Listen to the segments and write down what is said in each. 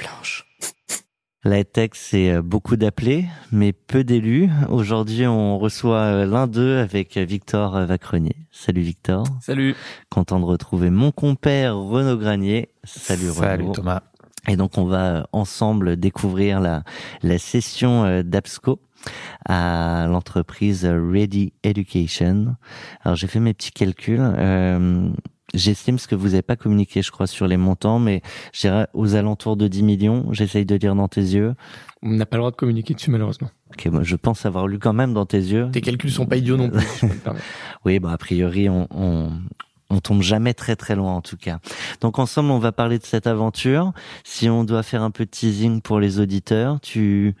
blanche. La tech, c'est euh, beaucoup d'appelés, mais peu d'élus. Aujourd'hui, on reçoit euh, l'un d'eux avec euh, Victor Vacrenier. Salut Victor. Salut. Content de retrouver mon compère Renaud Granier. Salut Renaud. Salut Thomas. Et donc, on va ensemble découvrir la, la session d'Absco à l'entreprise Ready Education. Alors, j'ai fait mes petits calculs. J'estime ce que vous n'avez pas communiqué, je crois, sur les montants, mais j'irai aux alentours de 10 millions. J'essaye de lire dans tes yeux. On n'a pas le droit de communiquer dessus, malheureusement. Ok, moi, je pense avoir lu quand même dans tes yeux. Tes calculs sont pas idiots non plus. je oui, bah, a priori, on, on, on tombe jamais très très loin en tout cas. Donc ensemble, on va parler de cette aventure. Si on doit faire un peu de teasing pour les auditeurs, tu,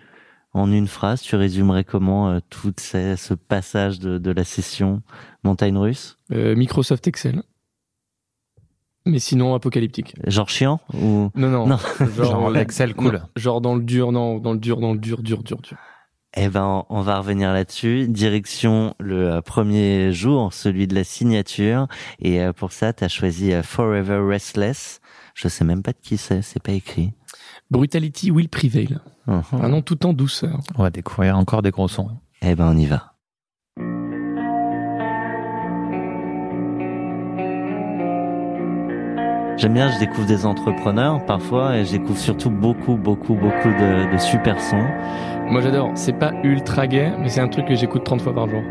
en une phrase, tu résumerais comment euh, tout ce passage de, de la session montagne russe? Euh, Microsoft Excel. Mais sinon apocalyptique. Genre chiant ou Non non. Genre, euh, Excel cool. genre dans le dur, non, dans le dur, dans le dur, dur, dur, dur. Eh ben, on va revenir là-dessus. Direction le euh, premier jour, celui de la signature. Et euh, pour ça, tu as choisi Forever Restless. Je sais même pas de qui c'est, c'est pas écrit. Brutality will prevail. Uh-huh. Un nom tout en douceur. On va découvrir encore des gros sons. Eh ben, on y va. J'aime bien, je découvre des entrepreneurs parfois et je découvre surtout beaucoup, beaucoup, beaucoup de, de super sons. Moi j'adore, c'est pas ultra gay, mais c'est un truc que j'écoute 30 fois par jour.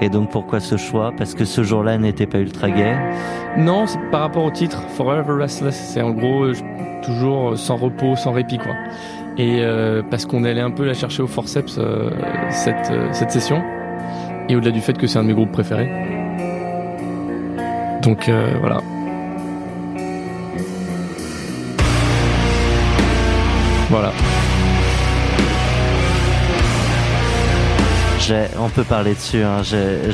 Et donc pourquoi ce choix? Parce que ce jour-là n'était pas ultra gay? Non, c'est par rapport au titre, Forever Restless. C'est en gros toujours sans repos, sans répit quoi. Et euh, parce qu'on allait un peu la chercher au forceps euh, cette, euh, cette session. Et au-delà du fait que c'est un de mes groupes préférés. Donc euh, voilà, Voilà. On peut parler dessus. Hein. Je,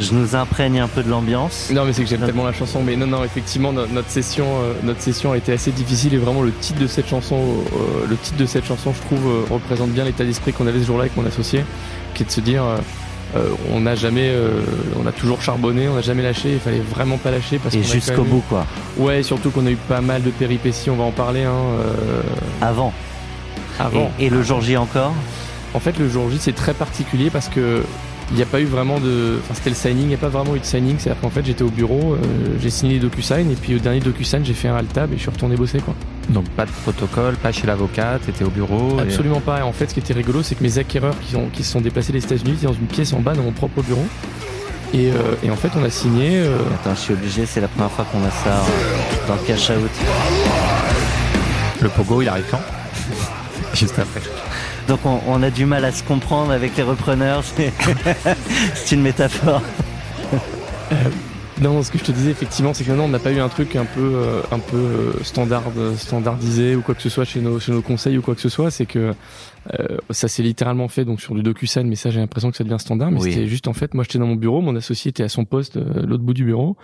je, nous imprègne un peu de l'ambiance. Non, mais c'est que j'aime tellement la chanson. Mais non, non, effectivement, notre session, euh, notre session a été assez difficile et vraiment le titre de cette chanson, euh, le titre de cette chanson, je trouve, euh, représente bien l'état d'esprit qu'on avait ce jour-là avec mon associé, qui est de se dire. on n'a jamais, on a toujours charbonné, on n'a jamais lâché. Il fallait vraiment pas lâcher parce et jusqu'au bout quoi. Ouais, surtout qu'on a eu pas mal de péripéties. On va en parler. Hein, Avant. Et, le jour J encore En fait, le jour J, c'est très particulier parce que il n'y a pas eu vraiment de. Enfin, c'était le signing, il n'y a pas vraiment eu de signing. C'est-à-dire qu'en fait, j'étais au bureau, euh, j'ai signé les DocuSign, et puis au dernier DocuSign, j'ai fait un altab et je suis retourné bosser, quoi. Donc, pas de protocole, pas chez l'avocat, t'étais au bureau Absolument pas. Et en fait, ce qui était rigolo, c'est que mes acquéreurs qui, sont, qui se sont déplacés des États-Unis étaient dans une pièce en bas dans mon propre bureau. Et, euh, et en fait, on a signé. Euh, Attends, je suis obligé, c'est la première fois qu'on a ça dans le cash out. Le pogo, il arrive quand? juste après. Donc on, a du mal à se comprendre avec les repreneurs, c'est une métaphore. Euh, non, ce que je te disais effectivement, c'est que non, on n'a pas eu un truc un peu, euh, un peu euh, standard, standardisé ou quoi que ce soit chez nos, chez nos conseils ou quoi que ce soit. C'est que euh, ça s'est littéralement fait donc sur du DocuSign, mais ça j'ai l'impression que ça devient standard. Mais c'était juste en fait, moi j'étais dans mon bureau, mon associé était à son poste, euh, l'autre bout du bureau.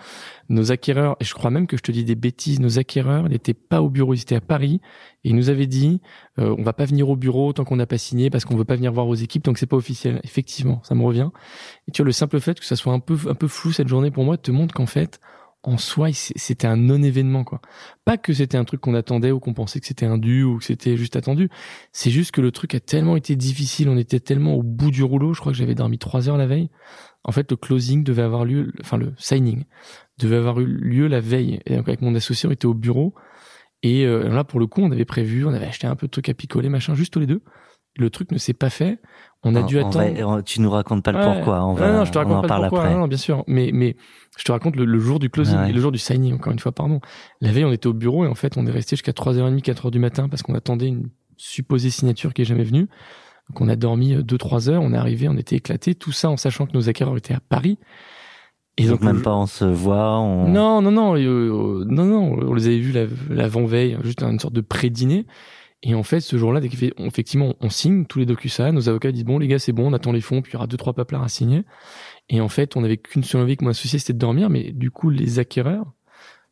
Nos acquéreurs, et je crois même que je te dis des bêtises, nos acquéreurs, ils n'étaient pas au bureau, ils étaient à Paris et ils nous avaient dit, euh, on va pas venir au bureau tant qu'on n'a pas signé parce qu'on veut pas venir voir vos équipes donc c'est pas officiel. Effectivement, ça me revient. Et tu vois le simple fait que ça soit un peu un peu flou cette journée pour moi te montre qu'en fait en soi, c'était un non-événement, quoi. Pas que c'était un truc qu'on attendait ou qu'on pensait que c'était un dû ou que c'était juste attendu. C'est juste que le truc a tellement été difficile, on était tellement au bout du rouleau. Je crois que j'avais dormi trois heures la veille. En fait, le closing devait avoir lieu, enfin le signing devait avoir eu lieu la veille. Et donc avec mon associé, on était au bureau. Et euh, là, pour le coup, on avait prévu, on avait acheté un peu de trucs à picoler, machin, juste tous les deux. Le truc ne s'est pas fait. On a dû attendre. tu nous racontes pas le pourquoi. On va, non, je te raconte pas le pourquoi. Non, bien sûr. Mais, mais je te raconte le, jour du closing et le jour du signing, encore une fois, pardon. La veille, on était au bureau et en fait, on est resté jusqu'à 3h30, 4h du matin parce qu'on attendait une supposée signature qui est jamais venue. Donc, on a dormi 2-3 heures, on est arrivé, on était éclaté. Tout ça en sachant que nos acquéreurs étaient à Paris. Et donc, même pas on se voit. On... Non, non, non, euh, non, non. On les avait vus l'avant-veille, juste une sorte de pré-dîner. Et en fait, ce jour-là, effectivement, on signe tous les docus nos avocats disent bon les gars, c'est bon, on attend les fonds, puis il y aura deux trois paplards à signer. Et en fait, on n'avait qu'une seule envie que mon associé, c'était de dormir. Mais du coup, les acquéreurs,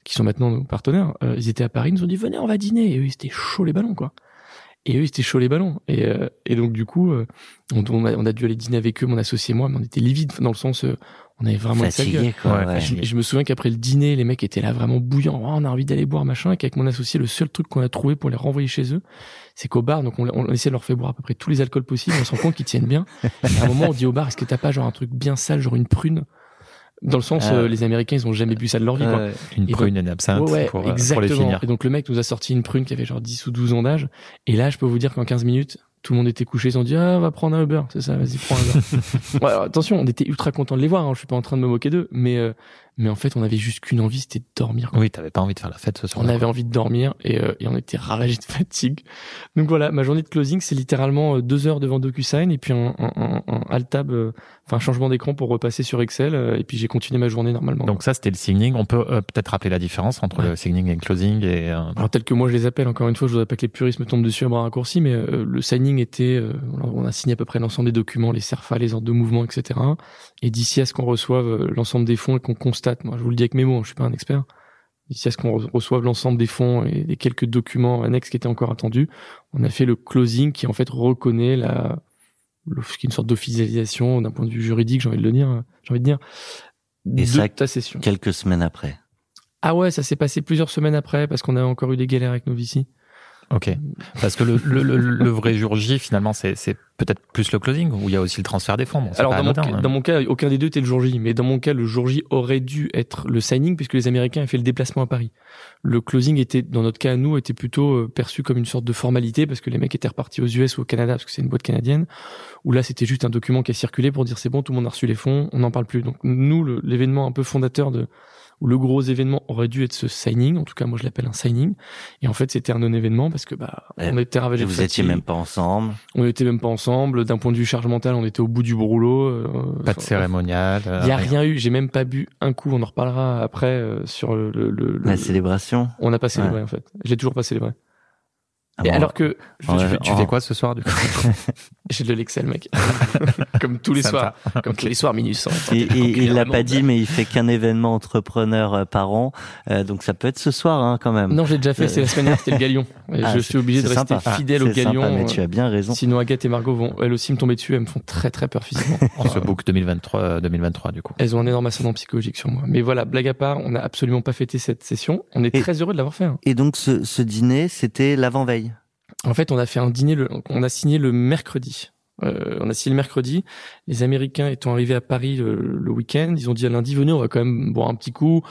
qui sont maintenant nos partenaires, euh, ils étaient à Paris, ils nous ont dit venez, on va dîner. Et eux, ils étaient chauds les ballons, quoi. Et eux, ils étaient chauds les ballons. Et, euh, et donc, du coup, euh, on, on, a, on a dû aller dîner avec eux, mon associé et moi, mais on était livides dans le sens, euh, on avait vraiment Fatigué, quoi. Ouais, ouais. je, je me souviens qu'après le dîner, les mecs étaient là vraiment bouillants. Oh, on a envie d'aller boire, machin. Et qu'avec mon associé, le seul truc qu'on a trouvé pour les renvoyer chez eux, c'est qu'au bar, donc on, on essaie de leur faire boire à peu près tous les alcools possibles. On se rend compte qu'ils tiennent bien. Et à un moment, on dit au bar, est-ce que t'as pas genre un truc bien sale, genre une prune? Dans le sens, Ah. euh, les Américains, ils ont jamais bu ça de leur vie. quoi. Ouais. Une Et prune, une absinthe Ouais, ouais, pour, euh, pour les exactement. finir. Et donc le mec nous a sorti une prune qui avait genre 10 ou 12 ans d'âge. Et là, je peux vous dire qu'en 15 minutes, tout le monde était couché. Ils ont dit, ah, va prendre un Uber. C'est ça, vas-y, prends un Uber. ouais, alors, attention, on était ultra contents de les voir. Hein. Je suis pas en train de me moquer d'eux. Mais, euh, mais en fait, on avait juste qu'une envie, c'était de dormir. quoi. Oui, t'avais pas envie de faire la fête ce soir. On avait envie de dormir et, euh, et on était ravagés de fatigue. Donc voilà, ma journée de closing, c'est littéralement euh, deux heures devant DocuSign et puis un, un, un, un alt tab, euh, enfin un changement d'écran pour repasser sur Excel. euh, et puis j'ai continué ma journée normalement. Donc ça, c'était le signing. On peut euh, peut-être rappeler la différence entre Ouais. le signing et le closing. Et, euh, Alors tel que moi je les appelle, encore une fois, je voudrais pas que les puristes me tombent dessus à bras raccourcis, mais euh, le signing était, euh, on a signé à peu près l'ensemble des documents, les CERFA, les ordres de mouvement, etc. Et d'ici à ce qu'on reçoive euh, l'ensemble des fonds et qu'on constate, moi je vous le dis avec mes mots, je suis pas un expert, d'ici à ce qu'on re- reçoive l'ensemble des fonds et des quelques documents annexes qui étaient encore attendus, on a fait le closing qui en fait reconnaît la, le- ce qui est une sorte d'officialisation d'un point de vue juridique, j'ai envie de le dire, j'ai envie de dire, Et de ça, ta session. Quelques semaines après. Ah ouais, ça s'est passé plusieurs semaines après parce qu'on a encore eu des galères avec nos VC. Ok. Parce que le, le, le, le vrai jour J, finalement, c'est peut-être plus le closing où il y a aussi le transfert des fonds. Bon, Alors pas dans mon, anodin, cas, hein. dans mon cas, aucun des deux était le jour J, mais dans mon cas, le jour J aurait dû être le signing puisque les Américains avaient fait le déplacement à Paris. Le closing était, dans notre cas à nous, était plutôt euh, perçu comme une sorte de formalité parce que les mecs étaient repartis aux US ou au Canada parce que c'est une boîte canadienne. Où là, c'était juste un document qui a circulé pour dire c'est bon, tout le monde a reçu les fonds, on n'en parle plus. Donc nous, l'événement un peu fondateur de ou le gros événement aurait dû être ce signing. En tout cas, moi, je l'appelle un signing. Et en fait, c'était un non-événement parce que bah, Ouais. on était ravagés vous étiez même pas ensemble. On était même pas ensemble. D'un point de vue charge mentale, on était au bout du rouleau. euh, Pas de cérémonial. euh, Il y a rien eu. J'ai même pas bu un coup. On en reparlera après euh, sur le. le, le- La le- célébration. on n'a pas célébré Ouais. en fait. J'ai toujours pas célébré. Ah bon, alors que je- Ouais, je- Tu, tu Oh. fais quoi ce soir du coup j'ai de l'Excel, mec. comme tous les Sympa. soirs. Comme tous les soirs, minuit sans. Et, et- il l'a pas dit, mais il fait qu'un événement entrepreneur euh, par an, Euh, donc ça peut être ce soir hein, quand même. Non, j'ai déjà fait. C'est la semaine dernière. C'était le Galion. Et Ah, je suis obligé de rester sympa. fidèle Ah, au Galion. sympa, mais euh, tu as bien raison. Sinon, Agathe et Margot vont elles aussi me tomber dessus. Elles me font très très peur physiquement. On se book 2023, euh, 2023 du coup. Elles ont un énorme ascendant psychologique sur moi. Mais voilà, blague à part, on n'a absolument pas fêté cette session. On est Et- très heureux de l'avoir fait. hein. Et donc ce, ce dîner, c'était l'avant-veille. En fait, on a fait un dîner, le, on a signé le mercredi. Euh, on a signé le mercredi. Les Américains étant arrivés à Paris le, le week-end, ils ont dit à lundi, venez, on va quand même boire un petit coup.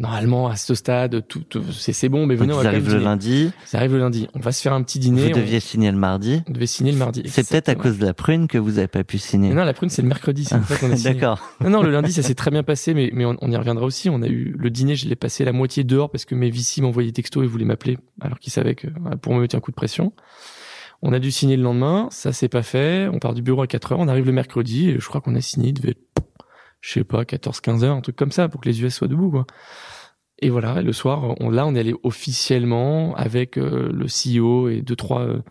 Normalement, à ce stade, tout, tout- c'est bon, mais venez, on va arrivent le dîner. lundi, Ça arrive le lundi. On va se faire un petit dîner. vous deviez signer le mardi. On, devait signer le mardi. C'est peut-être à cause de la prune que vous avez pas pu signer. Non, la prune, c'est le mercredi. C'est. D'accord. Non, non, le lundi, ça s'est très bien passé, mais, mais on, on y reviendra aussi. On a eu le dîner, je l'ai passé la moitié dehors parce que mes VC m'envoyaient des textos et voulaient m'appeler alors qu'ils savaient que voilà, pour me mettre un coup de pression. On a dû signer le lendemain, ça s'est pas fait. On part du bureau à 4 heures, on arrive le mercredi et je crois qu'on a signé, il devait être, je sais pas, 14, 15 heures, un truc comme ça pour que les US soient debout, quoi. Et voilà, et le soir, on, là, on est allé officiellement avec euh, le CEO et deux, trois, euh,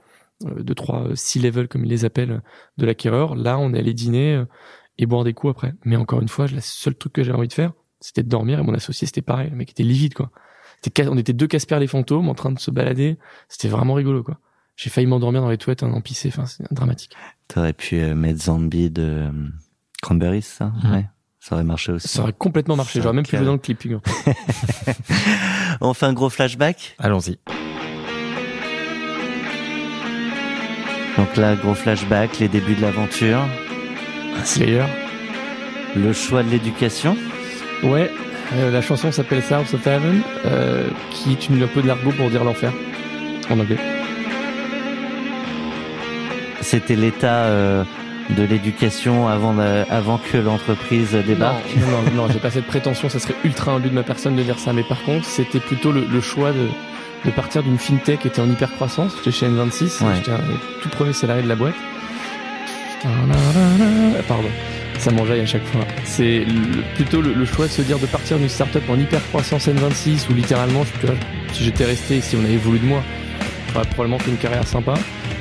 euh, deux, trois euh, C-level, comme ils les appellent, de l'acquéreur. Là, on est allé dîner euh, et boire des coups après. Mais encore une fois, le seul truc que j'avais envie de faire, c'était de dormir et mon associé, c'était pareil. Le mec était livide, quoi. On était deux Casper les fantômes en train de se balader. C'était vraiment rigolo, quoi. J'ai failli m'endormir dans les toilettes en pissé. Enfin, c'est dramatique. T'aurais pu euh, mettre Zombie de euh, Cranberries, ça? Mhm. Ouais. Ça aurait marché aussi. Ça aurait complètement marché. J'aurais même pu calme. jouer dans le clip. On fait un gros flashback. Allons-y. Donc là, gros flashback, les débuts de l'aventure, Slayer. le choix de l'éducation. Ouais. euh, la chanson s'appelle South of Heaven, euh, qui est une, un peu de l'argot pour dire l'enfer. En anglais. C'était l'état euh, de l'éducation avant, de- avant que l'entreprise débarque. Non, non, non, non, j'ai pas cette prétention, ça serait ultra imbu de ma personne de dire ça. Mais par contre, c'était plutôt le, le choix de, de partir d'une fintech qui était en hyper croissance. J'étais chez N26, Ouais. j'étais tout premier salarié de la boîte. Pardon, ça m'enjaille à chaque fois. C'est plutôt le, le choix de se dire de partir d'une startup en hyper croissance N26 où littéralement, je, tu vois, si j'étais resté, si on avait voulu de moi, j'aurais probablement fait une carrière sympa.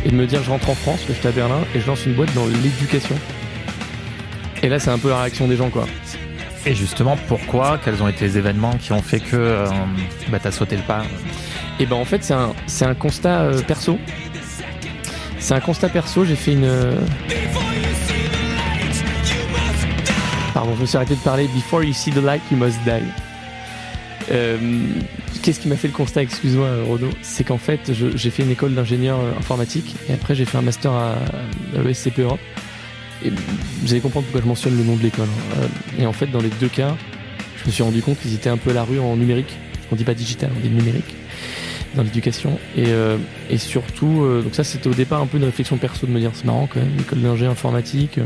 Et de me dire, je rentre en France, que j'étais à Berlin, et je lance une boîte dans l'éducation. Et là, c'est un peu la réaction des gens, quoi. Et justement, pourquoi? Quels ont été les événements qui ont fait que euh, bah, t'as sauté le pas? Et ben en fait c'est un c'est un constat euh, perso C'est un constat perso. J'ai fait une. Pardon, je me suis arrêté de parler. Before you see the light, you must die. Euh, Qu'est-ce qui m'a fait le constat, excuse-moi Rodo C'est qu'en fait, j'ai fait une école d'ingénieur euh, informatique et après j'ai fait un master à, l'ESCP Europe. Et vous allez comprendre pourquoi je mentionne le nom de l'école. Hein. Euh, et en fait, dans les deux cas, je me suis rendu compte qu'ils étaient un peu à la rue en numérique. On dit pas digital, on dit numérique dans l'éducation. Et, euh, et surtout, euh, donc ça c'était au départ un peu une réflexion perso de me dire c'est marrant quand même, l'école d'ingé informatique,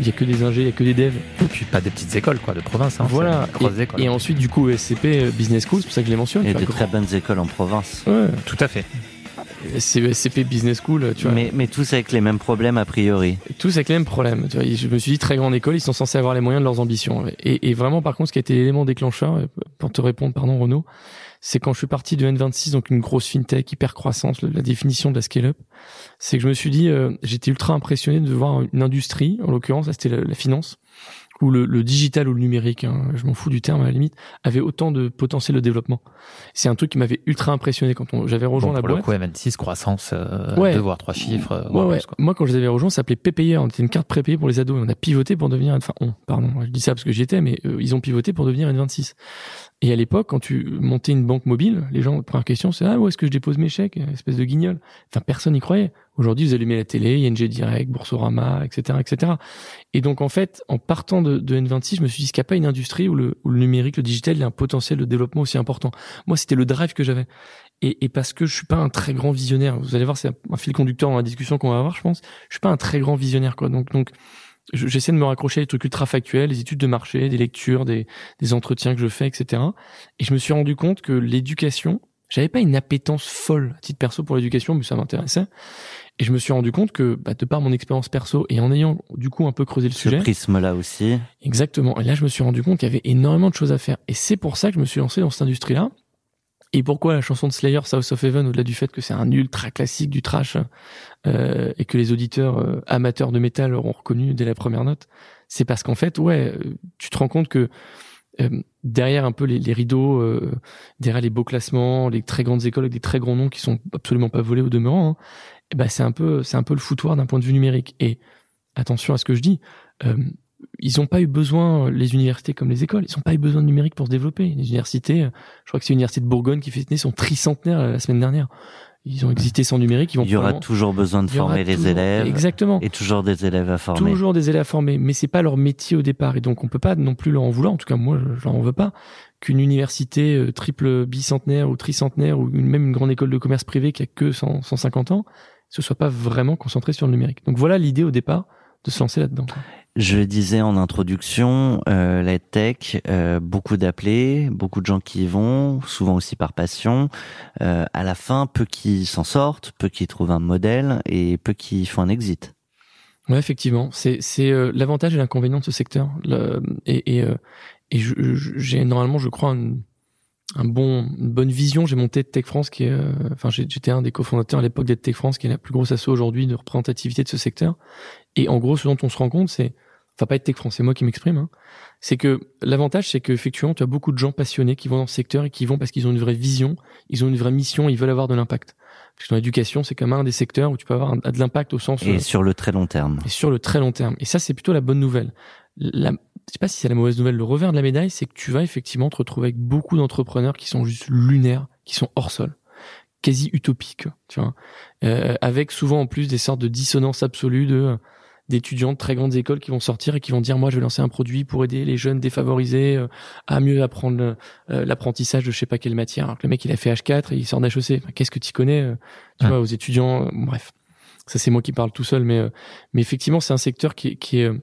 il y a que des ingés, il y a que des devs. Et puis pas des petites écoles quoi, de province. Hein, voilà. Et, et, ensuite du coup SCP Business School, c'est pour ça que je les mentionne. Et des très bonnes écoles en province. Ouais. Tout à fait. C'est SCP Business School, tu vois. Mais, mais tous avec les mêmes problèmes a priori. Tous avec les mêmes problèmes. Tu vois. Je me suis dit, très grande école, ils sont censés avoir les moyens de leurs ambitions. Et, et vraiment, par contre, ce qui a été l'élément déclencheur, pour te répondre, pardon Renaud, c'est quand je suis parti de N26, donc une grosse fintech, hyper croissance, la définition de la scale-up, c'est que je me suis dit, euh, j'étais ultra impressionné de voir une industrie, en l'occurrence, c'était la, la, finance, où le, le, digital ou le numérique, hein, je m'en fous du terme à la limite, avait autant de potentiel de développement. C'est un truc qui m'avait ultra impressionné quand j'avais rejoint bon, la pour boîte. Pour le coup, N26, croissance, euh, ouais. deux voire trois chiffres. Euh, ouais, ouais. Plus, Moi, quand je les avais rejoints, ça s'appelait PPI, on était une carte prépayée pour les ados, et on a pivoté pour devenir, enfin, on, pardon, je dis ça parce que j'y étais, mais euh, ils ont pivoté pour devenir N26. Et à l'époque, quand tu montais une banque mobile, les gens, première question, c'est ah où est-ce que je dépose mes chèques, espèce de guignol? Enfin, personne n'y croyait. Aujourd'hui, vous allumez la télé, ING Direct, Boursorama, etc., etc. Et donc, en fait, en partant de, de N26, je me suis dit, qu'il n'y a pas une industrie où le, où le numérique, le digital, il y a un potentiel de développement aussi important? Moi, c'était le drive que j'avais. Et, et, parce que je suis pas un très grand visionnaire. Vous allez voir, c'est un fil conducteur dans la discussion qu'on va avoir, je pense. Je suis pas un très grand visionnaire, quoi. Donc, donc, j'essaie de me raccrocher à des trucs ultra factuels, les études de marché, des lectures, des, des entretiens que je fais, etc. Et je me suis rendu compte que l'éducation, j'avais pas une appétence folle à titre perso pour l'éducation, mais ça m'intéressait. Et je me suis rendu compte que, bah, de par mon expérience perso et en ayant du coup un peu creusé le Ce sujet, prisme-là aussi. exactement. Et là, je me suis rendu compte qu'il y avait énormément de choses à faire. Et c'est pour ça que je me suis lancé dans cette industrie-là. Et pourquoi la chanson de Slayer, South of Heaven, au-delà du fait que c'est un ultra classique du trash euh, et que les auditeurs euh, amateurs de métal auront reconnu dès la première note, c'est parce qu'en fait, ouais, tu te rends compte que euh, derrière un peu les, rideaux, euh, derrière les beaux classements, les très grandes écoles avec des très grands noms qui sont absolument pas volés au demeurant, ben c'est un peu, c'est un peu le foutoir d'un point de vue numérique. Et attention à ce que je dis. Euh, ils n'ont pas eu besoin, les universités comme les écoles, ils n'ont pas eu besoin de numérique pour se développer. Les universités, je crois que c'est l'université de Bourgogne qui fêtait son tricentenaire la semaine dernière. Ils ont existé sans numérique. Ils vont il y aura toujours besoin de former les toujours... élèves. Exactement. Et toujours des élèves à former. Toujours des élèves à former. Mais c'est pas leur métier au départ. Et donc, on peut pas non plus leur en vouloir. En tout cas, moi, je leur en veux pas. Qu'une université euh, triple bicentenaire ou tricentenaire ou même une grande école de commerce privé qui a que 100, 150 ans, ce soit pas vraiment concentré sur le numérique. Donc voilà l'idée au départ de se lancer là-dedans. Je disais en introduction, euh, la tech, euh, beaucoup d'appelés, beaucoup de gens qui y vont, souvent aussi par passion. Euh, à la fin, peu qui s'en sortent, peu qui trouvent un modèle et peu qui font un exit. Ouais, effectivement, c'est euh, l'avantage et l'inconvénient de ce secteur. Le, et et, et j'ai normalement, je crois, un bon, une bonne vision. J'ai monté Tech France, qui est, enfin, j'étais un des cofondateurs à l'époque d'être Tech France, qui est la plus grosse asso aujourd'hui de représentativité de ce secteur. Et en gros, ce dont on se rend compte, c'est, enfin pas être Tech France, c'est moi qui m'exprime, hein, c'est que l'avantage, c'est qu'effectivement, tu as beaucoup de gens passionnés qui vont dans ce secteur et qui vont parce qu'ils ont une vraie vision, ils ont une vraie mission, ils veulent avoir de l'impact. Parce que dans l'éducation, c'est quand même un des secteurs où tu peux avoir un, de l'impact au sens et sur le très long terme. Et sur le très long terme. Et ça, c'est plutôt la bonne nouvelle. La, je sais pas si c'est la mauvaise nouvelle. Le revers de la médaille, c'est que tu vas effectivement te retrouver avec beaucoup d'entrepreneurs qui sont juste lunaires, qui sont hors sol quasi utopiques, tu vois, euh, avec souvent en plus des sortes de dissonances absolues de d'étudiants de très grandes écoles qui vont sortir et qui vont dire moi je vais lancer un produit pour aider les jeunes défavorisés euh, à mieux apprendre euh, l'apprentissage de je sais pas quelle matière. Alors que le mec il a fait H4 et il sort d'HEC. Qu'est-ce que tu connais euh, tu vois aux étudiants euh, bref. Ça c'est moi qui parle tout seul mais euh, mais effectivement c'est un secteur qui est qui est euh,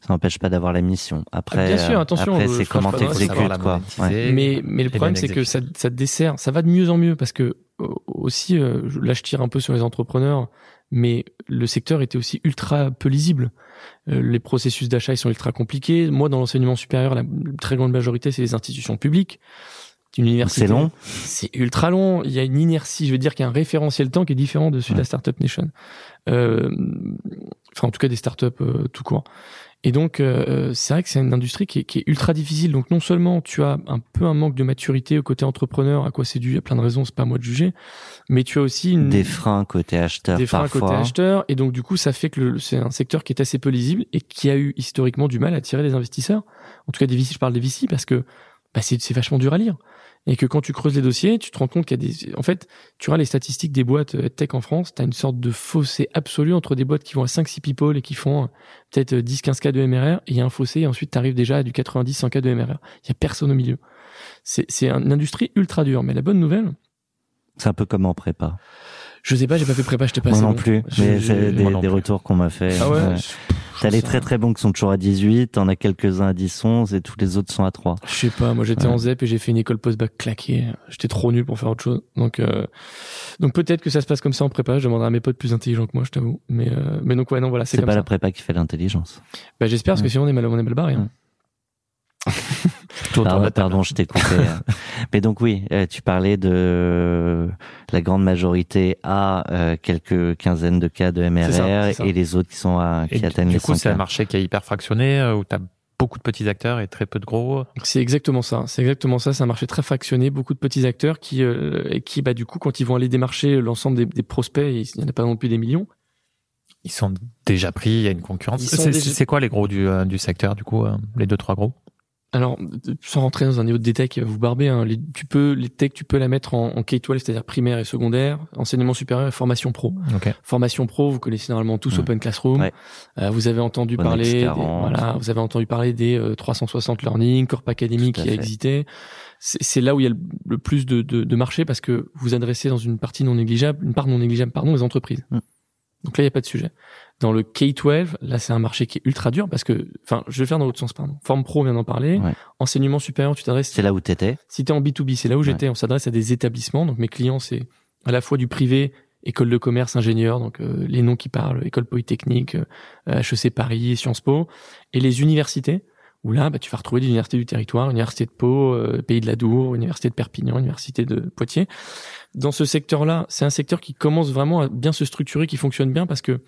Ça n'empêche pas d'avoir la mission. Après, Bien sûr, euh, attention, après euh, c'est comment t'exécutes quoi. Ouais. mais mais le problème c'est que ça ça dessert, ça va de mieux en mieux parce que euh, aussi euh, je- là je tire un peu sur les entrepreneurs mais le secteur était aussi ultra peu lisible. Euh, les processus d'achat ils sont ultra compliqués. Moi dans l'enseignement supérieur la très grande majorité c'est les institutions publiques. Une université. C'est long. C'est ultra long. Il y a une inertie, je veux dire qu'il y a un référentiel temps qui est différent de celui de la Startup Nation. Euh, enfin, en tout cas, des startups euh, tout court. Et donc, euh, c'est vrai que c'est une industrie qui est, qui est, ultra difficile. Donc, non seulement tu as un peu un manque de maturité au côté entrepreneur, à quoi c'est dû, il y a plein de raisons, c'est pas à moi de juger, mais tu as aussi une, des freins côté acheteur. Des freins parfois. côté acheteur. Et donc, du coup, ça fait que c'est un secteur qui est assez peu lisible et qui a eu historiquement du mal à attirer des investisseurs. En tout cas, des VC, je parle des VC parce que bah, c'est vachement dur à lire et que quand tu creuses les dossiers, tu te rends compte qu'il y a des, en fait, tu vois les statistiques des boîtes euh, tech en France, tu as une sorte de fossé absolu entre des boîtes qui vont à 5-6 people et qui font euh, peut-être 10-15 cas de MRR, et il y a un fossé, et ensuite tu arrives déjà à du 90-100 cas de MRR. Il y a personne au milieu. C'est, c'est une industrie ultra dure, mais la bonne nouvelle. C'est un peu comme en prépa. Je sais pas, j'ai pas fait prépa, j'étais pas Moi non bon. plus, mais c'est des, des retours qu'on m'a fait. Ah ouais, ouais. T'as les très très bons qui sont toujours à 18, t'en as quelques-uns à 10, 11 et tous les autres sont à 3. Je sais pas, moi j'étais Ouais. en ZEP et j'ai fait une école post-bac claquée. J'étais trop nul pour faire autre chose. Donc euh, donc peut-être que ça se passe comme ça en prépa, je demanderai à mes potes plus intelligents que moi, je t'avoue. Mais euh, mais donc ouais, non voilà, c'est C'est comme pas ça. la prépa qui fait l'intelligence. Bah j'espère parce que sinon on est mal on est mal barré. hein. Tout autour de Pardon, la table. pardon, je t'ai coupé. Mais donc oui, euh, tu parlais de la grande majorité à euh, quelques quinzaines de cas de MRR ça. et les autres qui sont à Et qui atteignent du les coup, 100 c'est un marché qui est hyper fractionné, euh, où tu as beaucoup de petits acteurs et très peu de gros. C'est exactement ça. C'est exactement ça. C'est un marché très fractionné, beaucoup de petits acteurs qui, euh, qui, bah, du coup, quand ils vont aller démarcher l'ensemble des, des prospects, il n'y en a pas non plus des millions. Ils sont déjà pris, il y a une concurrence. C'est déjà- quoi les gros du, euh, du secteur, du coup, euh, les deux, trois gros? Alors, sans rentrer dans un niveau de détail qui va vous barber, hein, les, tu peux, les techs, tu peux la mettre en, en K-12, c'est-à-dire primaire et secondaire, enseignement supérieur et formation pro. Ok. Formation pro, vous connaissez normalement tous Ouais. Open Classroom. Ouais. Euh, vous avez entendu parler, des, 40. voilà, vous avez entendu parler des euh, 360 Learning, Corp Academy qui a existé. C'est là où il y a le, le plus de, de, de marché parce que vous adressez dans une partie non négligeable, une part non négligeable, pardon, les entreprises. Mm. Donc là, il n'y a pas de sujet. Dans le K-12, là, c'est un marché qui est ultra dur parce que, enfin, je vais faire dans l'autre sens, pardon. Forme pro, on vient d'en parler. Ouais. Enseignement supérieur, tu t'adresses C'est là où t'étais. si t'es en B2B, c'est là où j'étais. On s'adresse à des établissements. Donc mes clients, c'est à la fois du privé, école de commerce, ingénieur, donc euh, les noms qui parlent, école polytechnique, euh, HEC Paris, Sciences Po, et les universités. Où là, bah, tu vas retrouver des universités du territoire, université de Pau, euh, Pays de la Dour, université de Perpignan, université de Poitiers. Dans ce secteur-là, c'est un secteur qui commence vraiment à bien se structurer, qui fonctionne bien parce que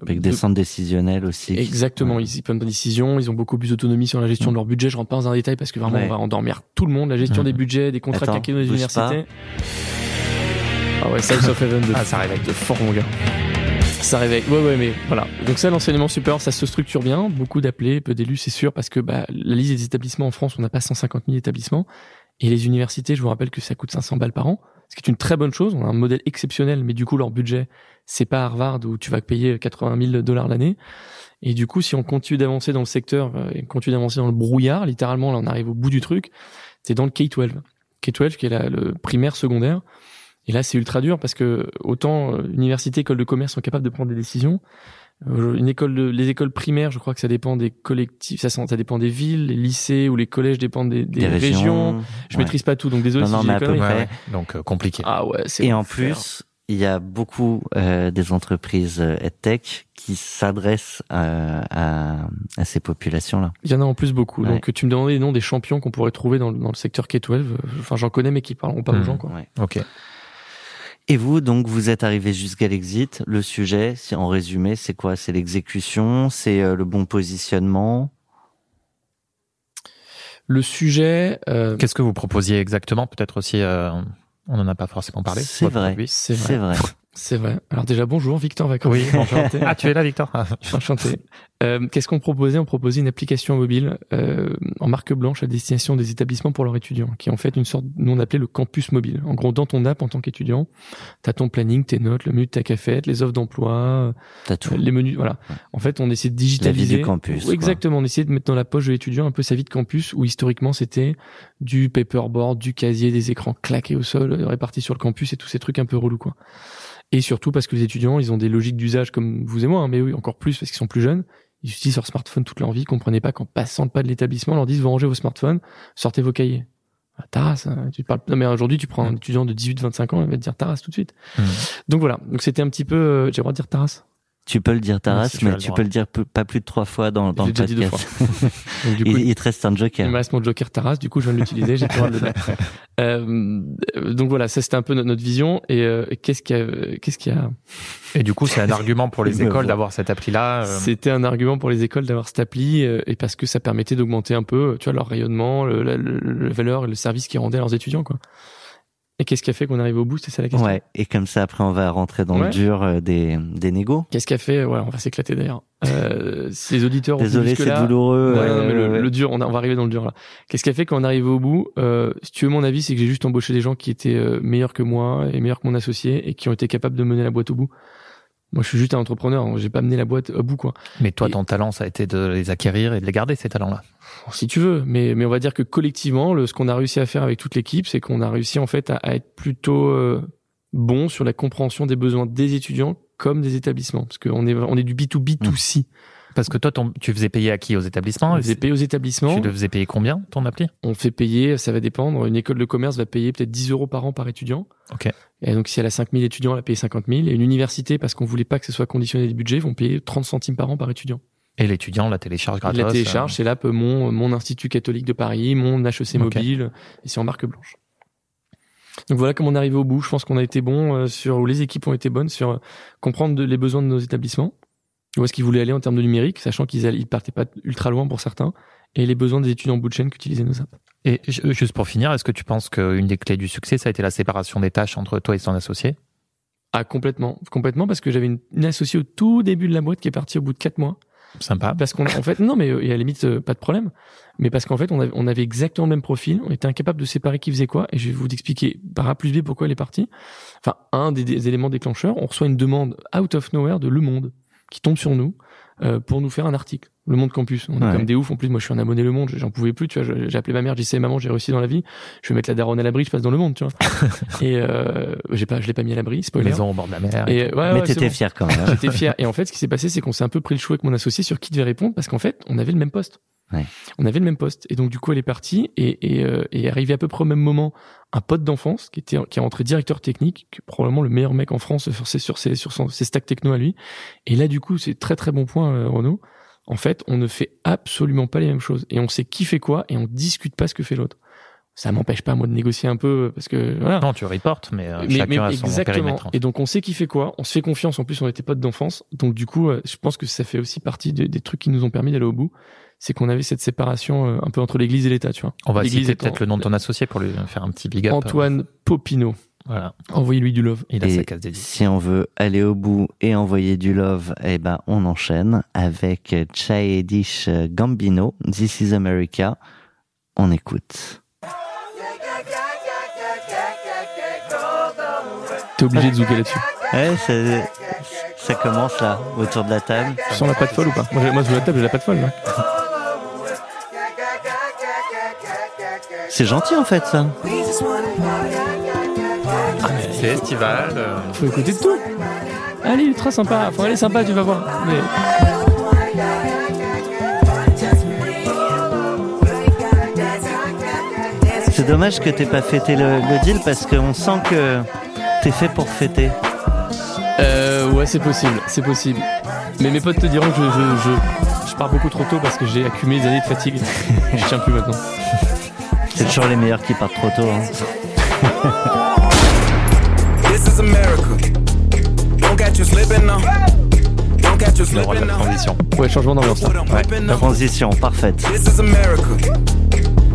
Avec des de- centres décisionnels aussi. Exactement, Ouais. ils, ils prennent des décisions, ils ont beaucoup plus d'autonomie sur la gestion de leur budget. Je rentre pas dans un détail parce que vraiment Ouais. on va endormir tout le monde. La gestion des budgets, des contrats Attends, des bouge universités. Ah ouais, South of Heaven de, Ah, ça réveille. de fort mon gars. Ça réveille. Ouais ouais mais voilà. Donc ça l'enseignement supérieur ça se structure bien, beaucoup d'appelés, peu d'élus c'est sûr parce que bah, la liste des établissements en France on n'a pas 150 000 établissements et les universités je vous rappelle que ça coûte 500 balles par an, ce qui est une très bonne chose. On a un modèle exceptionnel mais du coup leur budget c'est pas Harvard où tu vas payer 80 000 dollars l'année. Et du coup, si on continue d'avancer dans le secteur euh, et continue d'avancer dans le brouillard, littéralement, là, on arrive au bout du truc, c'est dans le K-12. K-12, qui est le primaire secondaire. Et là, c'est ultra dur parce que autant euh, université, école de commerce sont capables de prendre des décisions. Euh, Une école de, les écoles primaires, je crois que ça dépend des collectifs, ça, ça dépend des villes, les lycées ou les collèges dépendent des, des Des régions. régions. Je Ouais. maîtrise pas tout, donc désolé Non, non, si mais j'ai à des peu près. Ouais. Donc, euh, compliqué. Ah ouais, c'est Et en plus, il y a beaucoup euh, des entreprises euh, EdTech qui s'adressent à, à, à ces populations-là. Il y en a en plus beaucoup. Ouais. Donc tu me demandais les noms des champions qu'on pourrait trouver dans, le- dans le secteur K-12. Euh, Enfin, j'en connais, mais qui parleront pas aux Mhm. gens, quoi. Ouais. Ok. Et vous, donc, vous êtes arrivé jusqu'à l'exit. Le sujet, si en résumé, c'est quoi? C'est l'exécution, c'est euh, le bon positionnement? Le sujet, euh, Qu'est-ce que vous proposiez exactement? Peut-être aussi, euh, on n'en a pas forcément parlé. Vrai. c'est vrai. C'est vrai. C'est vrai. Alors déjà, bonjour, Victor va commencer. Enchanté. Ah, tu es là, Victor Ah, Enchanté. Euh, Qu'est-ce qu'on proposait? On proposait une application mobile euh, en marque blanche à destination des établissements pour leurs étudiants, qui est en fait une sorte, nous on appelait le campus mobile. En gros, dans ton app en tant qu'étudiant, tu as ton planning, tes notes, le menu de ta cafette, les offres d'emploi, T'as tout. les menus, voilà. Ouais. En fait, on essaie de La vie digitaliser. du campus. Oui, quoi. exactement. On essayait de mettre dans la poche de l'étudiant un peu sa vie de campus où historiquement c'était du paperboard, du casier, des écrans claqués au sol, répartis sur le campus et tous ces trucs un peu relous, quoi. Et surtout parce que les étudiants, ils ont des logiques d'usage comme vous et moi, hein, mais oui, encore plus parce qu'ils sont plus jeunes. Ils utilisent leur smartphone toute leur vie. Ils comprenaient pas qu'en passant le pas de l'établissement, on leur disent, vous rangez vos smartphones, sortez vos cahiers. Ah, Taras, hein, tu parles, non, mais aujourd'hui, tu prends un étudiant de 18, 25 ans, il va te dire Taras tout de suite. Mhm. Donc voilà. Donc c'était un petit peu, euh, j'ai le droit de dire Taras. Tu peux le dire Taras, si mais tu peux le dire pas plus de trois fois dans, dans J'ai le déjà dit deux podcast. Donc, du coup, il, il te reste un Il joker. me reste mon Joker Taras, du coup je viens de l'utiliser, j'ai pas le droit de le dire. Euh, donc voilà, ça c'était un peu notre, notre vision. Et euh, qu'est-ce qu'il y a, qu'est-ce qu'il y a? Et du coup, c'est un argument pour les Il écoles d'avoir cette appli-là. euh, C'était un argument pour les écoles d'avoir cette appli euh, et parce que ça permettait d'augmenter un peu, tu vois, leur rayonnement, le, la, le- la valeur et le service qu'ils rendaient à leurs étudiants, quoi. Et qu'est-ce qui a fait qu'on arrive au bout C'est ça la question. Ouais, et comme ça, après, on va rentrer dans le dur euh, des, des négos. Qu'est-ce qui a fait Ouais, on va s'éclater d'ailleurs. Euh, si les auditeurs Désolé, c'est douloureux. Ouais, non, mais le, euh, le dur, on, a- on va arriver dans le dur là. Qu'est-ce qui a fait qu'on arrive au bout euh, Si tu veux mon avis, c'est que j'ai juste embauché des gens qui étaient euh, meilleurs que moi et meilleurs que mon associé et qui ont été capables de mener la boîte au bout. Moi, je suis juste un entrepreneur. hein. J'ai pas mené la boîte au bout, quoi. Mais toi, Et- ton talent, ça a été de les acquérir et de les garder, ces talents-là. Si tu veux, mais mais on va dire que collectivement, le, ce qu'on a réussi à faire avec toute l'équipe, c'est qu'on a réussi en fait à, à être plutôt euh, bon sur la compréhension des besoins des étudiants comme des établissements, parce qu'on est on est du B 2 B 2 C. Parce que toi, ton- tu faisais payer à qui Aux établissements? On faisait payer aux établissements. Tu le faisais payer combien, ton appli? On fait payer, ça va dépendre. Une école de commerce va payer peut-être 10 euros par an par étudiant. Ok. Et donc, si elle a 5000 étudiants, elle a payé 50 000. Et une université, parce qu'on voulait pas que ce soit conditionné des budgets, vont payer 30 centimes par an par étudiant. Et l'étudiant la télécharge gratos. la télécharge, euh, c'est l'app mon, mon Institut catholique de Paris, mon HEC mobile, et c'est en marque blanche. Donc voilà comment on est arrivé au bout. Je pense qu'on a été bon euh, sur, ou les équipes ont été bonnes sur euh, comprendre les besoins de nos établissements, où est-ce qu'ils voulaient aller en termes de numérique, sachant qu'ils partaient pas ultra loin pour certains, et les besoins des étudiants en bout de chaîne qu'utilisaient nos apps. Et ju- juste pour finir, est-ce que tu penses qu'une des clés du succès, ça a été la séparation des tâches entre toi et ton associé? Ah, complètement. Complètement, parce que j'avais une, une associée au tout début de la boîte qui est partie au bout de quatre mois. Sympa. Parce qu'on, en fait, non, mais euh, et à la limite, euh, pas de problème. Mais parce qu'en fait, on avait, on avait exactement le même profil. On était incapable de séparer qui faisait quoi. Et je vais vous expliquer par A plus B pourquoi elle est partie. Enfin, un des, des éléments déclencheurs, on reçoit une demande out of nowhere de Le Monde qui tombe sur nous euh, pour nous faire un article. Le Monde Campus. On est comme des oufs. En plus, moi, je suis un abonné Le Monde. J'en pouvais plus. Tu vois, j'ai appelé ma mère. J'ai dit, maman, j'ai réussi dans la vie. Je vais mettre la daronne à l'abri. Je passe dans Le Monde. Tu vois. et euh, j'ai pas, je l'ai pas mis à l'abri. Spoiler. Maison au bord de la mer. Et, ouais, mais ouais, t'étais bon. fier quand même. hein. J'étais fier. Et en fait, ce qui s'est passé, c'est qu'on s'est un peu pris le chou avec mon associé sur qui devait répondre parce qu'en fait, on avait le même poste. Ouais. On avait le même poste. Et donc, du coup, elle est partie et, et, euh, et arrivé à peu près au même moment, un pote d'enfance qui était, qui est rentré directeur technique, qui est probablement le meilleur mec en France sur ses, sur ses, sur son, ses stacks techno à lui. Et là, du coup, c'est très, très bon point, euh, Renaud. En fait, on ne fait absolument pas les mêmes choses. Et on sait qui fait quoi et on discute pas ce que fait l'autre. Ça m'empêche pas, moi, de négocier un peu parce que, voilà. Non, tu reportes, mais, euh, Mais- chacun mais a son exactement. périmètre. hein. Et donc on sait qui fait quoi, on se fait confiance. En plus, on était potes d'enfance, donc du coup, euh, je pense que ça fait aussi partie de- des trucs qui nous ont permis d'aller au bout. C'est qu'on avait cette séparation euh, un peu entre l'Église et l'État, tu vois. On va citer peut-être le nom de ton associé pour lui faire un petit big up. Antoine Popino. Voilà, Envoyez-lui du love. il a Et sa case dédiée. si on veut aller au bout et envoyer du love, eh ben, on enchaîne avec Childish Gambino, This is America. On écoute. T'es obligé de zouker là-dessus. Ouais, ça, ça commence là, autour de la table. Tu sens la patte folle ou pas? Moi, moi, sous la table, j'ai la patte folle. Là. C'est gentil en fait ça. C'est estival. euh, Faut écouter tout. Allez, ultra sympa. Faut aller sympa, tu vas voir. Mais C'est dommage que t'aies pas fêté le, le deal parce qu'on sent que t'es fait pour fêter. euh, ouais, c'est possible, c'est possible. Mais mes potes te diront que je, je, je, je pars beaucoup trop tôt parce que j'ai accumulé des années de fatigue. je tiens plus maintenant. C'est toujours les meilleurs qui partent trop tôt. hein. Le de la transition. Ouais, changement d'ambiance. Transition parfaite.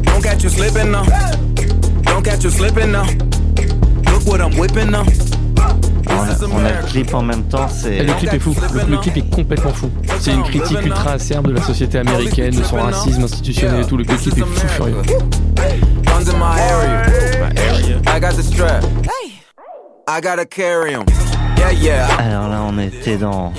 Don't catch you slipping now. Don't catch you slipping now. Look what I'm whipping now. On a, on a le clip en même temps, c'est Et le clip est fou. Le, le clip est complètement fou. C'est une critique ultra acerbe de la société américaine, de son racisme institutionnel et tout. Le, clip est fou furieux. Guns in my area. I got the strap. I gotta carry 'em. Yeah, yeah. Alors là, on était dans.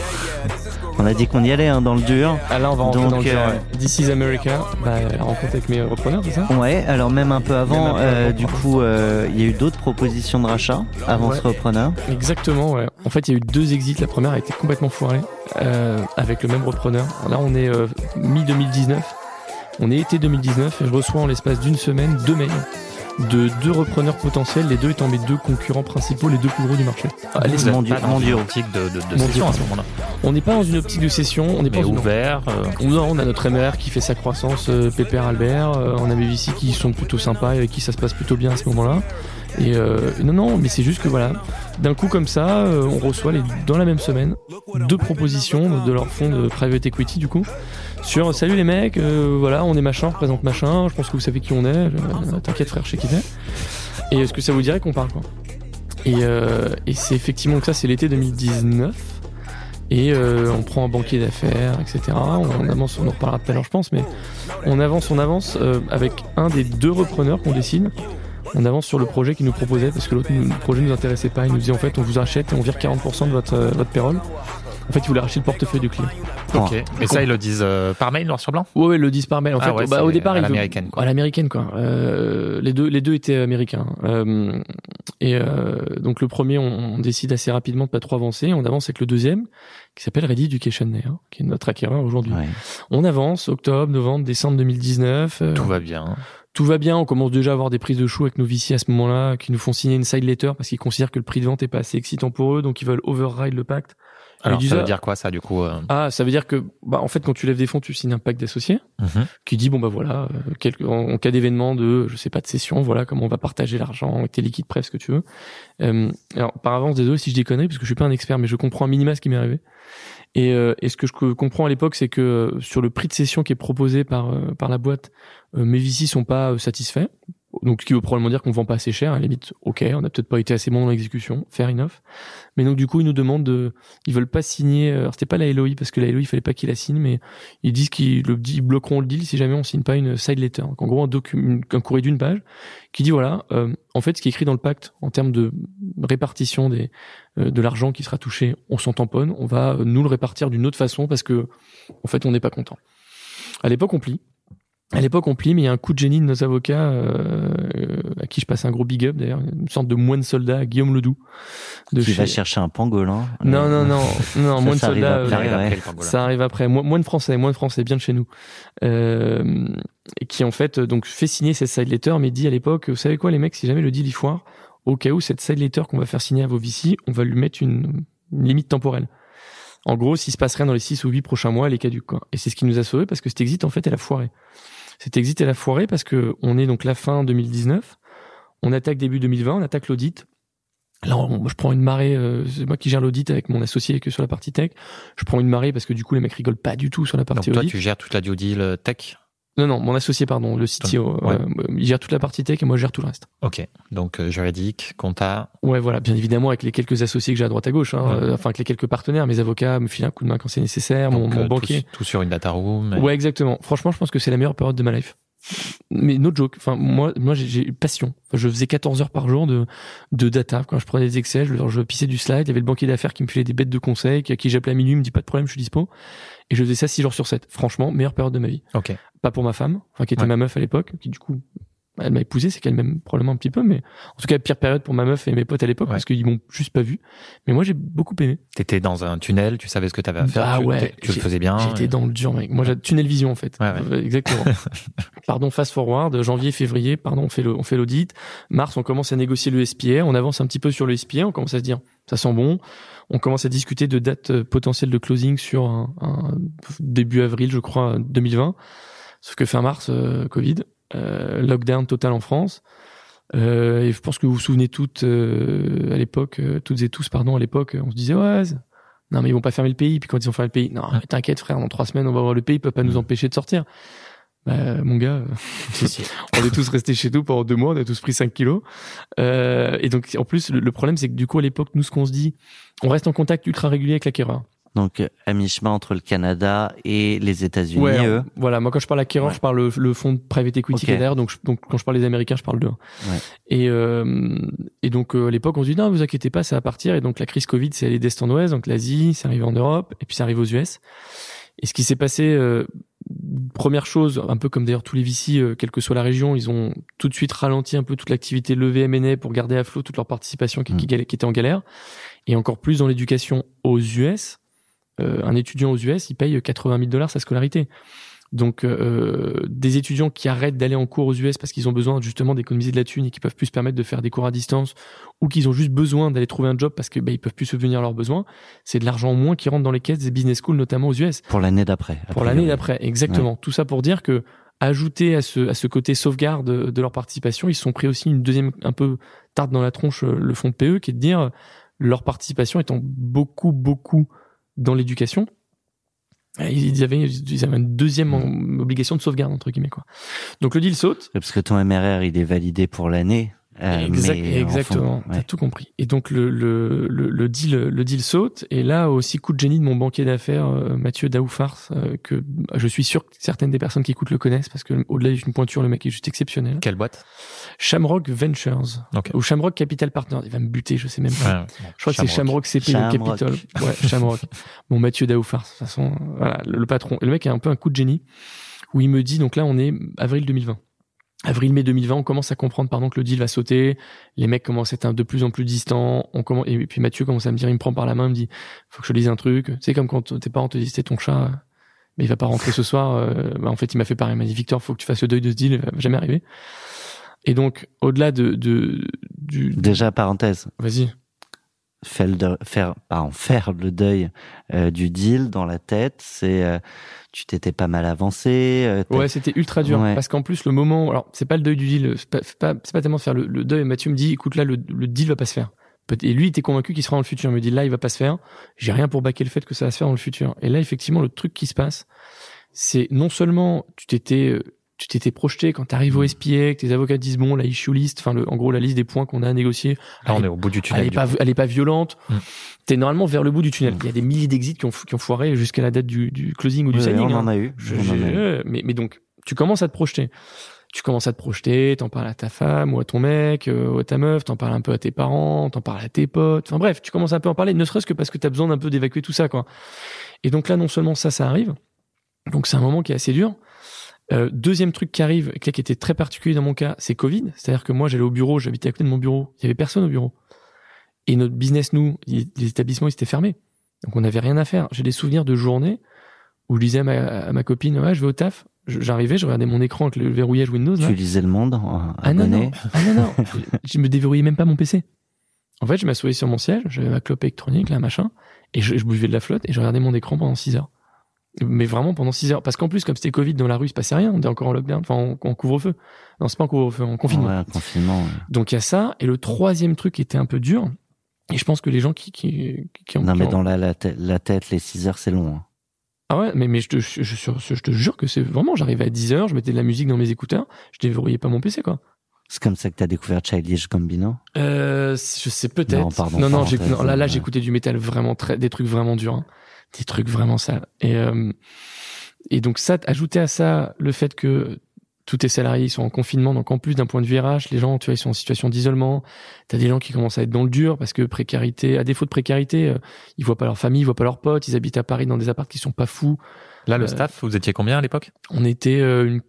On a dit qu'on y allait hein, dans le dur. Ah là, on va rentrer dans le genre. euh, ouais. This is America. Bah, la rencontre avec mes repreneurs, c'est ça Ouais, alors même un peu avant, euh, du coup, euh, il y a eu d'autres propositions de rachat avant Ouais. ce repreneur. Exactement, ouais. En fait, il y a eu deux exits. La première a été complètement foirée euh, avec le même repreneur. Là, on est euh, mi-2019. On est été 2019 et je reçois en l'espace d'une semaine deux mails de deux repreneurs potentiels, les deux étant mes deux concurrents principaux, les deux plus gros du marché. Ah, les pas dans une optique de, de, de Mondiaux. session à ce moment-là. On n'est pas dans une optique de session, on n'est pas dans une- ouvert. euh, On, non, on a notre MR qui fait sa croissance, euh, Pépère Albert, euh, on a mes VC qui sont plutôt sympas et avec qui ça se passe plutôt bien à ce moment-là. Et euh, non, non, mais c'est juste que voilà, d'un coup comme ça, euh, on reçoit les, dans la même semaine deux propositions de leur fonds de private equity du coup sur salut les mecs, euh, voilà, on est machin, on représente machin, je pense que vous savez qui on est, euh, t'inquiète frère, je sais qui t'es. Et est-ce que ça vous dirait qu'on parle quoi? Et, euh, et c'est effectivement que ça, c'est l'été 2019. Et euh, on prend un banquier d'affaires, etc. On avance, on en reparlera tout à l'heure, je pense, mais on avance, on avance euh, avec un des deux repreneurs qu'on décide. On avance sur le projet qu'il nous proposait parce que l'autre le projet nous intéressait pas. Il nous disait en fait, on vous achète et on vire 40% de votre euh, votre payroll. En fait, il voulait racheter le portefeuille du client. Ok. Et ça, ils le disent euh, par mail, noir sur blanc Ouais, ouais, le disent par mail. En Ah fait, ouais, bah, au départ, à il veut- l'américaine, quoi. À l'américaine, quoi. Euh, les deux, les deux étaient américains. Euh, et euh, donc le premier, on, on décide assez rapidement de pas trop avancer. On avance avec le deuxième, qui s'appelle Ready Education Air, qui est notre acquéreur aujourd'hui. Ouais. On avance, octobre, novembre, décembre 2019. euh, Tout va bien. tout va bien. On commence déjà à avoir des prises de chou avec nos VC à ce moment-là, qui nous font signer une side letter parce qu'ils considèrent que le prix de vente est pas assez excitant pour eux, donc ils veulent override le pacte. Alors, ça veut dire quoi, ça, du coup euh, Ah, ça veut dire que, bah, en fait, quand tu lèves des fonds, tu signes un pacte d'associés mhm. qui dit bon bah voilà, euh, quel- en, en cas d'événement de, je sais pas de session, voilà comment on va partager l'argent avec tes liquides prêts, ce que tu veux. Euh, alors par avance désolé si je déconne parce que je suis pas un expert, mais je comprends un minima ce qui m'est arrivé. Et, euh, et ce que je co- comprends à l'époque, c'est que euh, sur le prix de session qui est proposé par par la boîte, mes VC sont pas satisfaits. Donc ce qui veut probablement dire qu'on vend pas assez cher. À la limite, ok, on a peut-être pas été assez bon dans l'exécution, fair enough. Mais donc du coup ils nous demandent de, ils veulent pas signer. euh, Alors c'était pas la LOI parce que la LOI il fallait pas qu'ils la signe, mais ils disent qu'ils le, bloqueront le deal si jamais on signe pas une side letter. Donc en gros un document, un courrier d'une page qui dit voilà, euh, en fait ce qui est écrit dans le pacte en termes de répartition des euh, de l'argent qui sera touché, on s'en tamponne, on va euh, nous le répartir d'une autre façon parce que en fait on n'est pas content. À l'époque on plie. À l'époque, on plie, mais il y a un coup de génie de nos avocats, euh, à qui je passe un gros big up d'ailleurs, une sorte de moine soldat, Guillaume Ledoux. De Qui chez- va chercher un pangolin. Non, Euh, non, non, non, Ça, moine ça arrive soldat. après, euh, Ça arrive ouais. après, ça arrive après. Mo- Moins de français, moins de français, bien de chez nous. Euh, et qui en fait euh, donc fait signer cette side letter, mais dit à l'époque, vous savez quoi les mecs, si jamais le deal y foire, au cas où cette side letter qu'on va faire signer à vos VC, on va lui mettre une, une limite temporelle. En gros, s'il se passe rien dans les 6 ou 8 prochains mois, elle est caduque. Quoi. Et c'est ce qui nous a sauvés parce que cet exit, en fait, elle a foiré. Cet exit, elle a foiré parce que on est donc la fin 2019, on attaque début 2020, on attaque l'audit. Là, on- je prends une marée, euh, c'est moi qui gère l'audit avec mon associé que sur la partie tech. Je prends une marée parce que du coup, les mecs rigolent pas du tout sur la Donc partie toi, audit. tu gères toute la due deal tech Non, non, mon associé, pardon, le CTO. Ouais. euh, il gère toute la partie tech et moi, je gère tout le reste. Ok. Donc euh, juridique, compta. Ouais, voilà, bien évidemment, avec les quelques associés que j'ai à droite à gauche, hein, Ouais. euh, enfin, avec les quelques partenaires, mes avocats me filent un coup de main quand c'est nécessaire, mon, Donc, mon euh, tout, banquier. tout sur une data room. Ouais, exactement. Franchement, je pense que c'est la meilleure période de ma life. Mais no joke. Enfin, moi, moi, j'ai- eu passion. Enfin, je faisais 14 heures par jour de, de data. Quand je prenais des Excel, je, je pissais du slide. Il y avait le banquier d'affaires qui me filait des bêtes de conseils, qui, à qui j'appelais à minuit, il me dit pas de problème, je suis dispo. Et je faisais ça 6 jours sur 7. Franchement, meilleure période de ma vie. Ok. Pas pour ma femme, enfin, qui était Ouais. ma meuf à l'époque, qui du coup, elle m'a épousé, c'est qu'elle m'aime probablement un petit peu, mais en tout cas, pire période pour ma meuf et mes potes à l'époque, Ouais. parce qu'ils m'ont juste pas vu. Mais moi, j'ai beaucoup aimé. T'étais dans un tunnel, tu savais ce que t'avais à faire. Ah tu, ouais, tu le faisais bien. J'étais dans le dur, mec. Moi, j'ai tunnel vision, en fait. Ouais, ouais. Euh, Exactement. pardon, fast forward, janvier, février, pardon, on fait le, on fait l'audit. Mars, on commence à négocier le SPA. On avance un petit peu sur le SPA. On commence à se dire, ça sent bon. On commence à discuter de date euh, potentielle de closing sur un, un début avril, je crois, 2020. Sauf que fin mars, euh, Covid, euh, lockdown total en France. Euh, et je pense que vous vous souvenez toutes euh, à l'époque, toutes et tous, pardon, à l'époque, on se disait ouais, non mais ils vont pas fermer le pays. Puis quand ils ont fermé le pays, non t'inquiète frère, dans trois semaines on va voir le pays, il peut pas nous empêcher de sortir. Bah, mon gars, Si, si. on est tous restés chez nous pendant deux mois, on a tous pris 5 kilos. Euh, et donc en plus le, le problème c'est que du coup à l'époque nous ce qu'on se dit, on reste en contact ultra régulier avec l'acquéreur. Donc euh, à mi-chemin entre le Canada et les États-Unis. Ouais, eux. voilà. Moi, quand je parle acquéreur, Ouais. je parle le, le fonds de private equity Ok. qui est derrière. Donc, je- donc, quand je parle des Américains, je parle d'eux. Et, euh, et donc, euh, à l'époque, on se dit, non, vous inquiétez pas, ça va partir. Et donc, la crise Covid, c'est allé d'Est en Ouest. Donc, l'Asie, c'est arrivé en Europe. Et puis, ça arrive aux US. Et ce qui s'est passé, euh, première chose, un peu comme d'ailleurs tous les VC, euh, quelle que soit la région, ils ont tout de suite ralenti un peu toute l'activité levée M&A pour garder à flot toute leur participation qui, qui, gal- qui était en galère. Et encore plus dans l'éducation aux US. Euh, un étudiant aux US, il paye 80 000 dollars sa scolarité. Donc euh, des étudiants qui arrêtent d'aller en cours aux US parce qu'ils ont besoin justement d'économiser de la thune et qui peuvent plus se permettre de faire des cours à distance ou qu'ils ont juste besoin d'aller trouver un job parce que bah, ils peuvent plus subvenir à leurs besoins, c'est de l'argent en moins qui rentre dans les caisses des business schools notamment aux US. Pour l'année d'après. Pour l'année d'après, exactement. Tout ça pour dire que ajouté à ce à ce côté sauvegarde de, de leur participation, ils se sont pris aussi une deuxième un peu tarte dans la tronche euh, le fonds de PE qui est de dire euh, leur participation étant beaucoup beaucoup dans l'éducation. Euh, Ils avaient, ils avaient une deuxième en- obligation de sauvegarde entre guillemets quoi. Donc le deal saute. Parce que ton MRR, il est validé pour l'année. Euh, Exact- mais en exactement, fond, t'as ouais. tout compris. Et donc le, le, le, le deal le deal saute. Et là aussi coup de génie de mon banquier d'affaires euh, Mathieu Daoufars, euh, que je suis sûr que certaines des personnes qui écoutent le connaissent parce que au-delà d'une pointure, le mec est juste exceptionnel. Quelle boîte? Shamrock Ventures Ok. ou Shamrock Capital Partners. Il va me buter, je sais même pas. Ouais, Je crois que c'est Shamrock CP ou Shamrock. Capital. Ouais, Shamrock. Bon, Mathieu Daoufars, de toute façon, voilà, le, le patron. Et le mec a un peu un coup de génie où il me dit, donc là, on est avril 2020. Avril-mai 2020, on commence à comprendre, pardon, que le deal va sauter. Les mecs commencent à être de plus en plus distants. On commence, et puis Mathieu commence à me dire, il me prend par la main, il me dit, faut que je te dise un truc. C'est comme quand tes parents te disent, c'est ton chat, mais il va pas rentrer ce soir. euh, bah, en fait, il m'a fait pareil. Il m'a dit, Victor, faut que tu fasses le deuil de ce deal, il va jamais arriver. Et donc, au-delà de, de, du, Déjà, parenthèse, vas-y. Faire, le de- faire, pardon, faire le deuil euh, du deal dans la tête, c'est euh, tu t'étais pas mal avancé. euh, Ouais, c'était ultra dur Ouais. parce qu'en plus le moment, alors c'est pas le deuil du deal, c'est pas, c'est pas, pas tellement faire le, le deuil. Mathieu me dit, écoute là, le, le deal va pas se faire. Et lui, il était convaincu qu'il sera dans le futur. Il me dit là, il va pas se faire. J'ai rien pour baquer le fait que ça va se faire dans le futur. Et là, effectivement, le truc qui se passe, c'est non seulement tu t'étais tu t'étais projeté quand t'arrives au SPA, que tes avocats disent bon la issue list, enfin le, en gros la liste des points qu'on a à négocier, Là, on est au bout du elle tunnel. est pas, elle est pas violente. Mm. T'es normalement vers le bout du tunnel. Il y a des milliers d'exits qui ont, qui ont foiré jusqu'à la date du, du closing ou du Ouais, signing. on hein. en a eu. Je- on en j'ai- a eu. euh, mais, mais donc, tu commences à te projeter. Tu commences à te projeter, t'en parles à ta femme ou à ton mec, euh, ou à ta meuf, t'en parles un peu à tes parents, t'en parles à tes potes. Enfin bref, tu commences un peu à en parler, ne serait-ce que parce que t'as besoin d'un peu d'évacuer tout ça, quoi. Et donc là, non seulement ça, ça arrive. Donc c'est un moment qui est assez dur. Euh, deuxième truc qui arrive, qui était très particulier dans mon cas, c'est Covid. C'est-à-dire que moi, j'allais au bureau, j'habitais à côté de mon bureau. Il y avait personne au bureau. Et notre business, nous, il- les établissements, ils étaient fermés. Donc on n'avait rien à faire. J'ai des souvenirs de journées où je disais à ma, à ma copine, ouais, je vais au taf. J'arrivais, je regardais mon écran avec le verrouillage Windows. Là. Tu lisais le monde en Ah non, non, ah non, non. je, je me déverrouillais même pas mon PC. En fait, je m'assoyais sur mon siège, j'avais ma clope électronique, là, machin, et je, je buvais de la flotte et je regardais mon écran pendant 6 heures. Mais vraiment pendant 6 heures. Parce qu'en plus, comme c'était Covid dans la rue, il se passait rien. On était encore en lockdown, enfin en, en couvre-feu. Non, c'est pas en couvre-feu, en confinement. Ouais, confinement. ouais. Donc il y a ça. Et le troisième truc qui était un peu dur, et je pense que les gens qui, qui, qui ont... Non, mais ont- dans la, la, tête- la tête, les 6 heures, c'est long. hein. Ah ouais, mais, mais je, te, je, je, je te jure que c'est vraiment, j'arrivais à 10 heures, je mettais de la musique dans mes écouteurs, je déverrouillais pas mon PC, quoi. C'est comme ça que t'as découvert Childish Gambino? Euh, je sais peut-être. Non, pardon, non, non, là, là, j'écoutais du métal vraiment très, des trucs vraiment durs, hein. Des trucs vraiment sales. Et euh, et donc ça, ajouter à ça le fait que tous tes salariés ils sont en confinement, donc en plus d'un point de vue RH, les gens, tu vois, ils sont en situation d'isolement. T'as des gens qui commencent à être dans le dur parce que précarité, à défaut de précarité, euh, ils voient pas leur famille, ils voient pas leurs potes, ils habitent à Paris dans des apparts qui sont pas fous. Là, le Euh, staff, vous étiez combien à l'époque? On était euh, une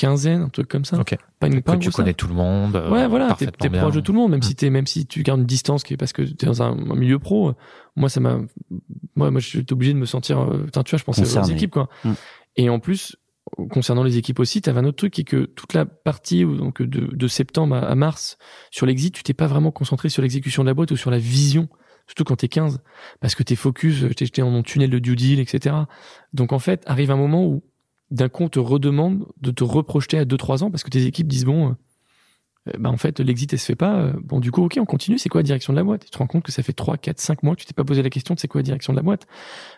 quinzaine, un truc comme ça. Ok. Pas une pas tu connais tout le monde. euh, Ouais, voilà, t'es t'es proche de tout le monde, même Mm. si t'es, même si tu gardes une distance qui est parce que t'es dans un, un milieu pro. euh, Moi, ça m'a, moi, moi, j'étais obligé de me sentir, euh, putain, tu vois, je pensais aux Concerné. équipes, quoi. Mm. Et en plus, concernant les équipes aussi, t'avais un autre truc qui est que toute la partie, donc, de, de septembre à, à mars, sur l'exit, tu t'es pas vraiment concentré sur l'exécution de la boîte ou sur la vision. Surtout quand t'es 15. Parce que t'es focus, t'es t'es dans mon tunnel de due deal, etc. Donc, en fait, arrive un moment où, d'un coup, on te redemande de te reprojeter à 2-3 ans parce que tes équipes disent, bon, bah en fait l'exit elle se fait pas euh, bon du coup ok on continue c'est quoi la direction de la boîte? Tu te rends compte que ça fait 3 4 5 mois que tu t'es pas posé la question de c'est quoi la direction de la boîte.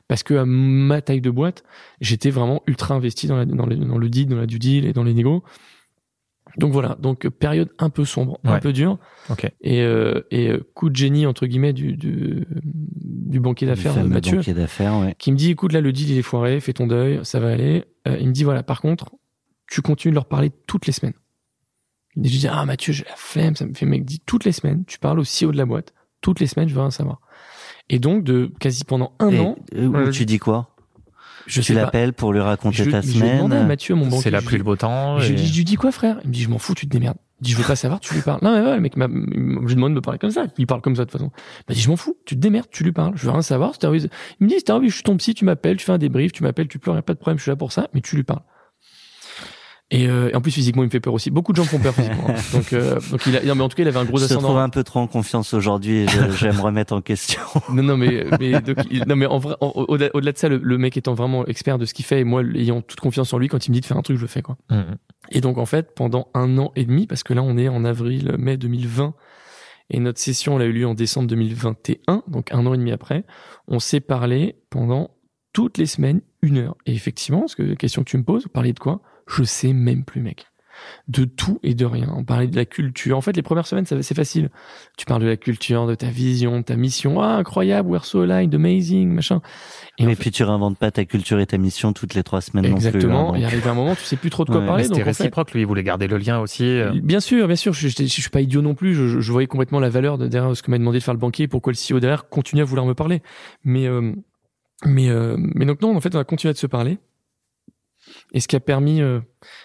Parce que à ma taille de boîte j'étais vraiment ultra investi dans, dans, le, dans le deal dans la due deal et dans les négos donc voilà donc euh, période un peu sombre un peu dure. Ok. et, euh, et euh, coup de génie entre guillemets du, du, du banquier d'affaires Mathieu banquier d'affaires, ouais. qui me dit écoute là le deal il est foiré fais ton deuil ça va aller. Euh, il me dit voilà par contre tu continues de leur parler toutes les semaines. Et je dis ah Mathieu j'ai la flemme ça me fait mec dit toutes les semaines tu parles au CEO de la boîte toutes les semaines je veux rien savoir. Et donc de quasi pendant un Et, an euh, où tu dis quoi? Je Tu l'appelles pour lui je, raconter ta je semaine. demandé à Mathieu mon banquier C'est la je pluie lui- le beau temps. je, lui dis, je lui dis quoi frère? Il me dit je m'en fous, tu te démerdes. Il dit je veux pas savoir, tu lui parles. Non mais ouais, le mec m'a, je lui demande de me parler comme ça. Il parle comme ça de toute façon. Il m'a dit je m'en fous, tu te démerdes, tu lui parles. Je veux rien savoir. De- il me dit si t'as envie, je suis ton psy, tu m'appelles, tu fais un débrief, tu m'appelles, tu pleures, y a pas de problème, je suis là pour ça, mais tu lui parles. Et, euh, et en plus physiquement il me fait peur aussi. Beaucoup de gens me font peur physiquement. hein. Donc euh, donc il a non mais en tout cas il avait un gros Je te trouve ascendant. un peu trop en confiance aujourd'hui et je, je vais me remettre en question. Non non mais mais donc, il- non mais en vrai au-delà de ça le, le mec étant vraiment expert de ce qu'il fait et moi ayant toute confiance en lui quand il me dit de faire un truc je le fais quoi. Mhm. Et donc en fait, pendant un an et demi, parce que là on est en avril, mai 2020, et notre session elle a eu lieu en décembre 2021, donc un an et demi après, on s'est parlé pendant toutes les semaines, une heure. Et effectivement, parce que la question que tu me poses, parler de quoi? Je sais même plus, mec. De tout et de rien. On parlait de la culture. En fait, les premières semaines, ça- c'est facile. Tu parles de la culture, de ta vision, de ta mission. Ah, incroyable, we're so aligned, amazing, machin. Et Mais fait- puis tu réinventes pas ta culture et ta mission toutes les trois semaines non plus. Exactement. hein, Et donc. arrivé un moment, tu sais plus trop de quoi Ouais, parler. C'était fait, réciproque, lui, il voulait garder le lien aussi. euh. Bien sûr, bien sûr, je, je, je suis pas idiot non plus. Je, je voyais complètement la valeur de, derrière ce que m'a demandé de faire le banquier, pourquoi le CEO derrière continue à vouloir me parler. Mais euh, mais euh, mais donc non, en fait, on a continué de se parler. Et ce qui a permis, euh,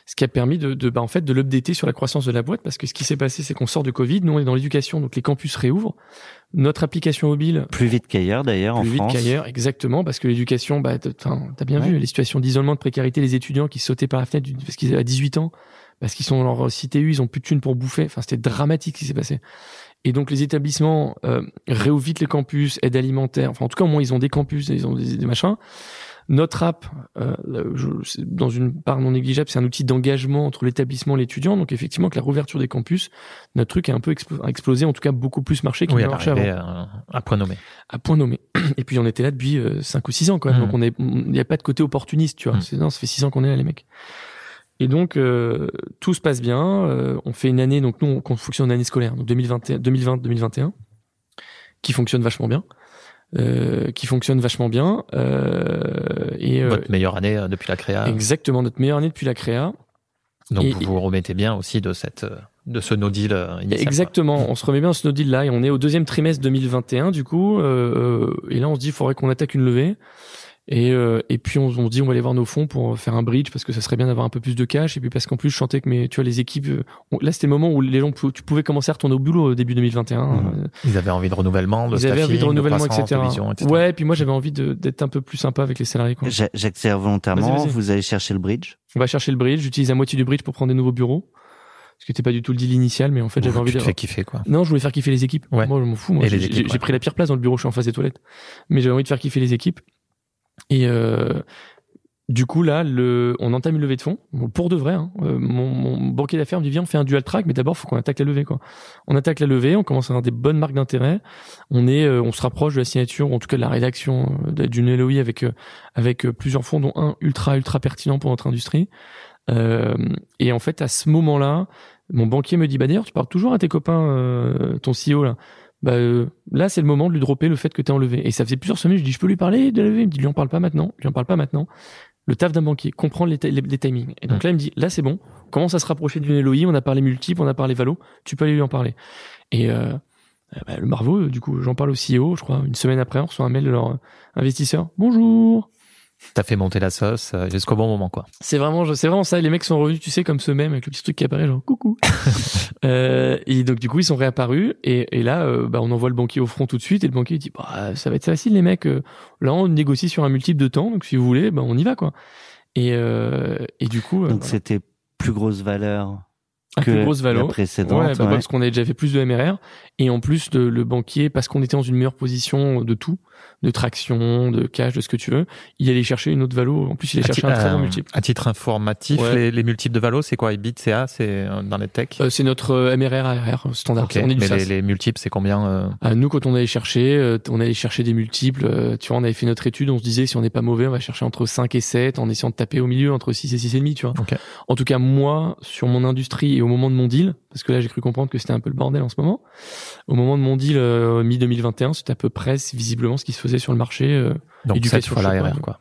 ce qui a permis de, de bah, en fait de l'updater sur la croissance de la boîte, parce que ce qui s'est passé, c'est qu'on sort de Covid, nous on est dans l'éducation, donc les campus réouvrent. Notre application mobile Plus vite qu'ailleurs d'ailleurs en plus vite France. qu'ailleurs, exactement, parce que l'éducation, bah, t'as bien Ouais. vu les situations d'isolement, de précarité, les étudiants qui sautaient par la fenêtre parce qu'ils avaient 18 ans, parce qu'ils sont dans leur CTU, ils ont plus de thunes pour bouffer. Enfin, c'était dramatique ce qui s'est passé. Et donc les établissements euh, réouvrent vite les campus, aide alimentaire. Enfin, en tout cas, au moins ils ont des campus, ils ont des, des machins. Notre app, euh, je- dans une part non négligeable, c'est un outil d'engagement entre l'établissement et l'étudiant. Donc effectivement, que la rouverture des campus, notre truc a un peu explo- explosé, en tout cas beaucoup plus marché qu'il Oui, marchait avant arrivait à, à point nommé. à point nommé. Et puis on était là depuis 5 ou 6 ans quand même. Mhm. Donc on il n'y a pas de côté opportuniste, tu vois. C'est, non, ça fait 6 ans qu'on est là, les mecs. Et donc euh, tout se passe bien. Euh, on fait une année, donc nous on fonctionne en année scolaire, donc 2020-2021, qui fonctionne vachement bien. Euh, qui fonctionne vachement bien. Euh, et euh, Votre meilleure année euh, depuis la créa. exactement notre meilleure année depuis la créa. Donc et- vous vous remettez bien aussi de cette de ce no deal initial. quoi. Exactement, on se remet bien à ce no deal là et on est au deuxième trimestre 2021 du coup et là on se dit il faudrait qu'on attaque une levée et euh, et puis on, on se dit on va aller voir nos fonds pour faire un bridge parce que ça serait bien d'avoir un peu plus de cash et puis parce qu'en plus je sentais que mes tu vois les équipes euh, on- là c'était le moment où les gens tu pouvais commencer à retourner au boulot au début 2021 Mhm. euh, Ils avaient envie de renouvellement, de ils avaient envie de renouvellement etc. de vision, etc. ouais et puis moi j'avais envie d'être un peu plus sympa avec les salariés J'accélère volontairement. Vas-y. Vous allez chercher le bridge? on va chercher le bridge j'utilise la moitié du bridge pour prendre des nouveaux bureaux ce qui n'était pas du tout le deal initial mais en fait j'avais envie tu de te fais kiffer quoi. Non, je voulais faire kiffer les équipes. Ouais. Moi, je m'en fous. Moi, ouais. j'ai pris la pire place dans le bureau. Je suis en face des toilettes. Mais j'avais envie de faire kiffer les équipes. Et euh, du coup, là, le, on entame une levée de fonds. Pour de vrai. Hein. Euh, mon, mon banquier d'affaires me dit viens, on fait un dual track, mais d'abord, faut qu'on attaque la levée. On attaque la levée. On commence à avoir des bonnes marques d'intérêt. On est, euh, on se rapproche de la signature, en tout cas de la rédaction d'une LOI avec plusieurs fonds, dont un ultra ultra pertinent pour notre industrie. Euh, et en fait, à ce moment-là, mon banquier me dit bah d'ailleurs tu parles toujours à tes copains ton CEO là bah euh, là c'est le moment de lui dropper le fait que t'es enlevé et ça faisait plusieurs semaines je dis je peux lui parler de levée? Il me dit lui en parle pas maintenant. Lui en parle pas maintenant. Le taf d'un banquier comprendre les, ta- les, les timings. Et donc là il me dit là c'est bon. On commence à se rapprocher d'une LOI on a parlé multiple on a parlé valo. Tu peux aller lui en parler. Et euh, euh, bah, le Marveau euh, du coup j'en parle au CEO je crois une semaine après on reçoit un mail de leur euh, investisseur. Bonjour T'as fait monter la sauce euh, jusqu'au bon moment quoi. c'est vraiment, c'est vraiment ça. Les mecs sont revenus, tu sais, comme ce même avec le petit truc qui apparaît, genre coucou. euh, et donc du coup, ils sont réapparus. Et, et là, euh, bah, on envoie le banquier au front tout de suite. Et le banquier il dit, bah, ça va être facile, les mecs. Euh, Là, on négocie sur un multiple de temps. Donc si vous voulez, bah, on y va, quoi. Et, euh, et du coup, euh, Donc voilà. c'était plus grosse valeur un que plus grosse valo. précédente. Ouais, bah, ouais. parce qu'on avait déjà fait plus de MRR et en plus de, le banquier parce qu'on était dans une meilleure position de tout, de traction, de cash, de ce que tu veux, il allait chercher une autre valo. En plus, il allait À, chercher un très bon multiple. à titre informatif, Ouais. les, les multiples de Valo, c'est quoi? EBIT, CA, c'est euh, dans les tech Euh, c'est notre euh, MRR ARR standard. Ok, On est du mais les, les multiples, c'est combien euh, Ah, nous, quand on allait chercher, euh, on allait chercher des multiples. euh, tu vois, on avait fait notre étude, on se disait si on n'est pas mauvais, on va chercher entre 5 et 7 en essayant de taper au milieu entre 6 et 6,5, tu vois. Ok. En tout cas, moi, sur mon industrie et au moment de mon deal, parce que là, j'ai cru comprendre que c'était un peu le bordel en ce moment, au moment de mon deal euh, mi-2021, c'était à peu près visiblement ce qui se faisait sur le marché, euh, Donc Éducation 7 fois l'ARR, ouais. quoi.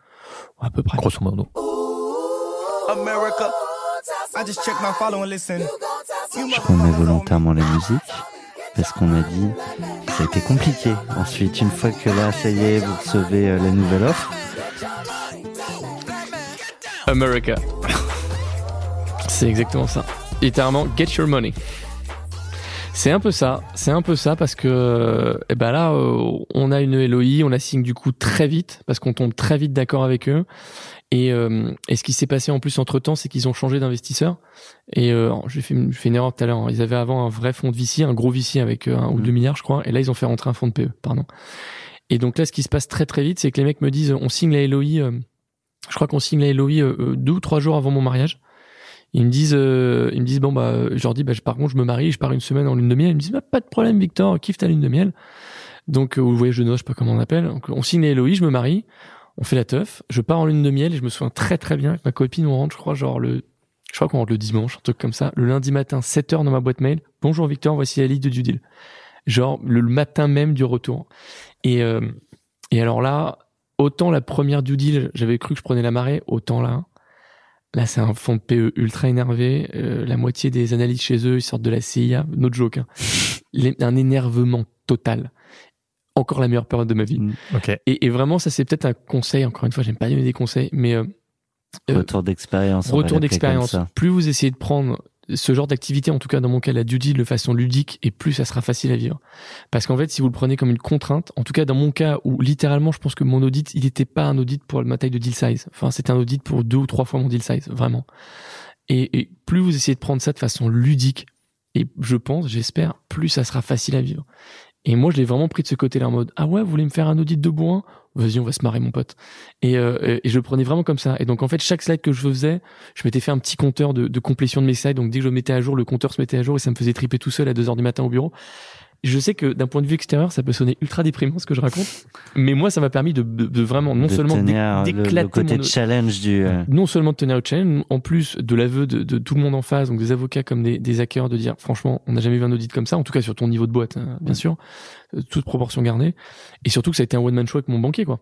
à peu près. Grosso modo. America. I just checked my follow and listen. Je remets volontairement la musique parce qu'on a dit que ça a été compliqué. Ensuite, une fois que là, ça y est, vous recevez euh, la nouvelle offre. America. C'est exactement ça. Littéralement, get your money. C'est un peu ça, c'est un peu ça parce que eh ben là euh, on a une LOI, on la signe du coup très vite parce qu'on tombe très vite d'accord avec eux. Et, euh, et ce qui s'est passé en plus entre temps, c'est qu'ils ont changé d'investisseur. Et euh, j'ai fait, une- j'ai fait une erreur tout à l'heure. hein. Ils avaient avant un vrai fonds de VC, un gros VC avec euh, un ou Mhm. deux milliards, je crois. Et là, ils ont fait rentrer un fonds de PE, pardon. Et donc là, ce qui se passe très très vite, c'est que les mecs me disent, on signe la LOI. je crois qu'on signe la LOI deux ou trois jours avant mon mariage. Ils me disent, euh, ils me disent bon bah, dis bah, par contre je me marie, je pars une semaine en lune de miel. Ils me disent bah, pas de problème Victor, kiffe ta lune de miel. Donc euh, ou le voyage de noces, je sais pas comment on appelle. Donc on signe LOI, je me marie, on fait la teuf, je pars en lune de miel et je me souviens très très bien avec ma copine on rentre, je crois genre le, je crois qu'on rentre le dimanche, un truc comme ça. Le lundi matin, 7 heures dans ma boîte mail. Bonjour Victor, voici la liste de due deal. Genre le, le matin même du retour. Et euh, et alors là, autant la première due deal, j'avais cru que je prenais la marée, autant là. Là, c'est un fonds de PE ultra énervé. Euh, la moitié des analystes chez eux, ils sortent de la CIA. No joke. Hein. Les- un énervement total. Encore la meilleure période de ma vie. Ok. Et, et vraiment, ça, c'est peut-être un conseil. Encore une fois, j'aime pas donner des conseils, mais euh, euh, Retour d'expérience. retour d'expérience. Plus vous essayez de prendre ce genre d'activité, en tout cas dans mon cas la deal de façon ludique, et plus ça sera facile à vivre. Parce qu'en fait, si vous le prenez comme une contrainte, en tout cas dans mon cas où littéralement, je pense que mon audit, il n'était pas un audit pour ma taille de deal size. Enfin, c'était un audit pour deux ou trois fois mon deal size, vraiment. Et, plus vous essayez de prendre ça de façon ludique, et je pense, j'espère, plus ça sera facile à vivre. Et moi, je l'ai vraiment pris de ce côté-là en mode ah ouais, vous voulez me faire un audit de bourrin Vas-y, on va se marrer, mon pote. Et, euh, et je le prenais vraiment comme ça. Et donc en fait, chaque slide que je faisais, je m'étais fait un petit compteur de, de complétion de mes slides. Donc dès que je mettais à jour, le compteur se mettait à jour et ça me faisait triper tout seul à 2 heures du matin au bureau. Je sais que d'un point de vue extérieur, ça peut sonner ultra déprimant ce que je raconte, mais moi, ça m'a permis de, de, de vraiment non De seulement d'é- tenir le, le d'éclater côté mon challenge du. euh, non seulement de tenir au challenge, en plus de l'aveu de, de tout le monde en face, donc des avocats comme des, des hackers, de dire franchement, on n'a jamais vu un audit comme ça, en tout cas sur ton niveau de boîte, hein, bien sûr, euh, toute proportion gardée, et surtout que ça a été un one man show avec mon banquier, quoi.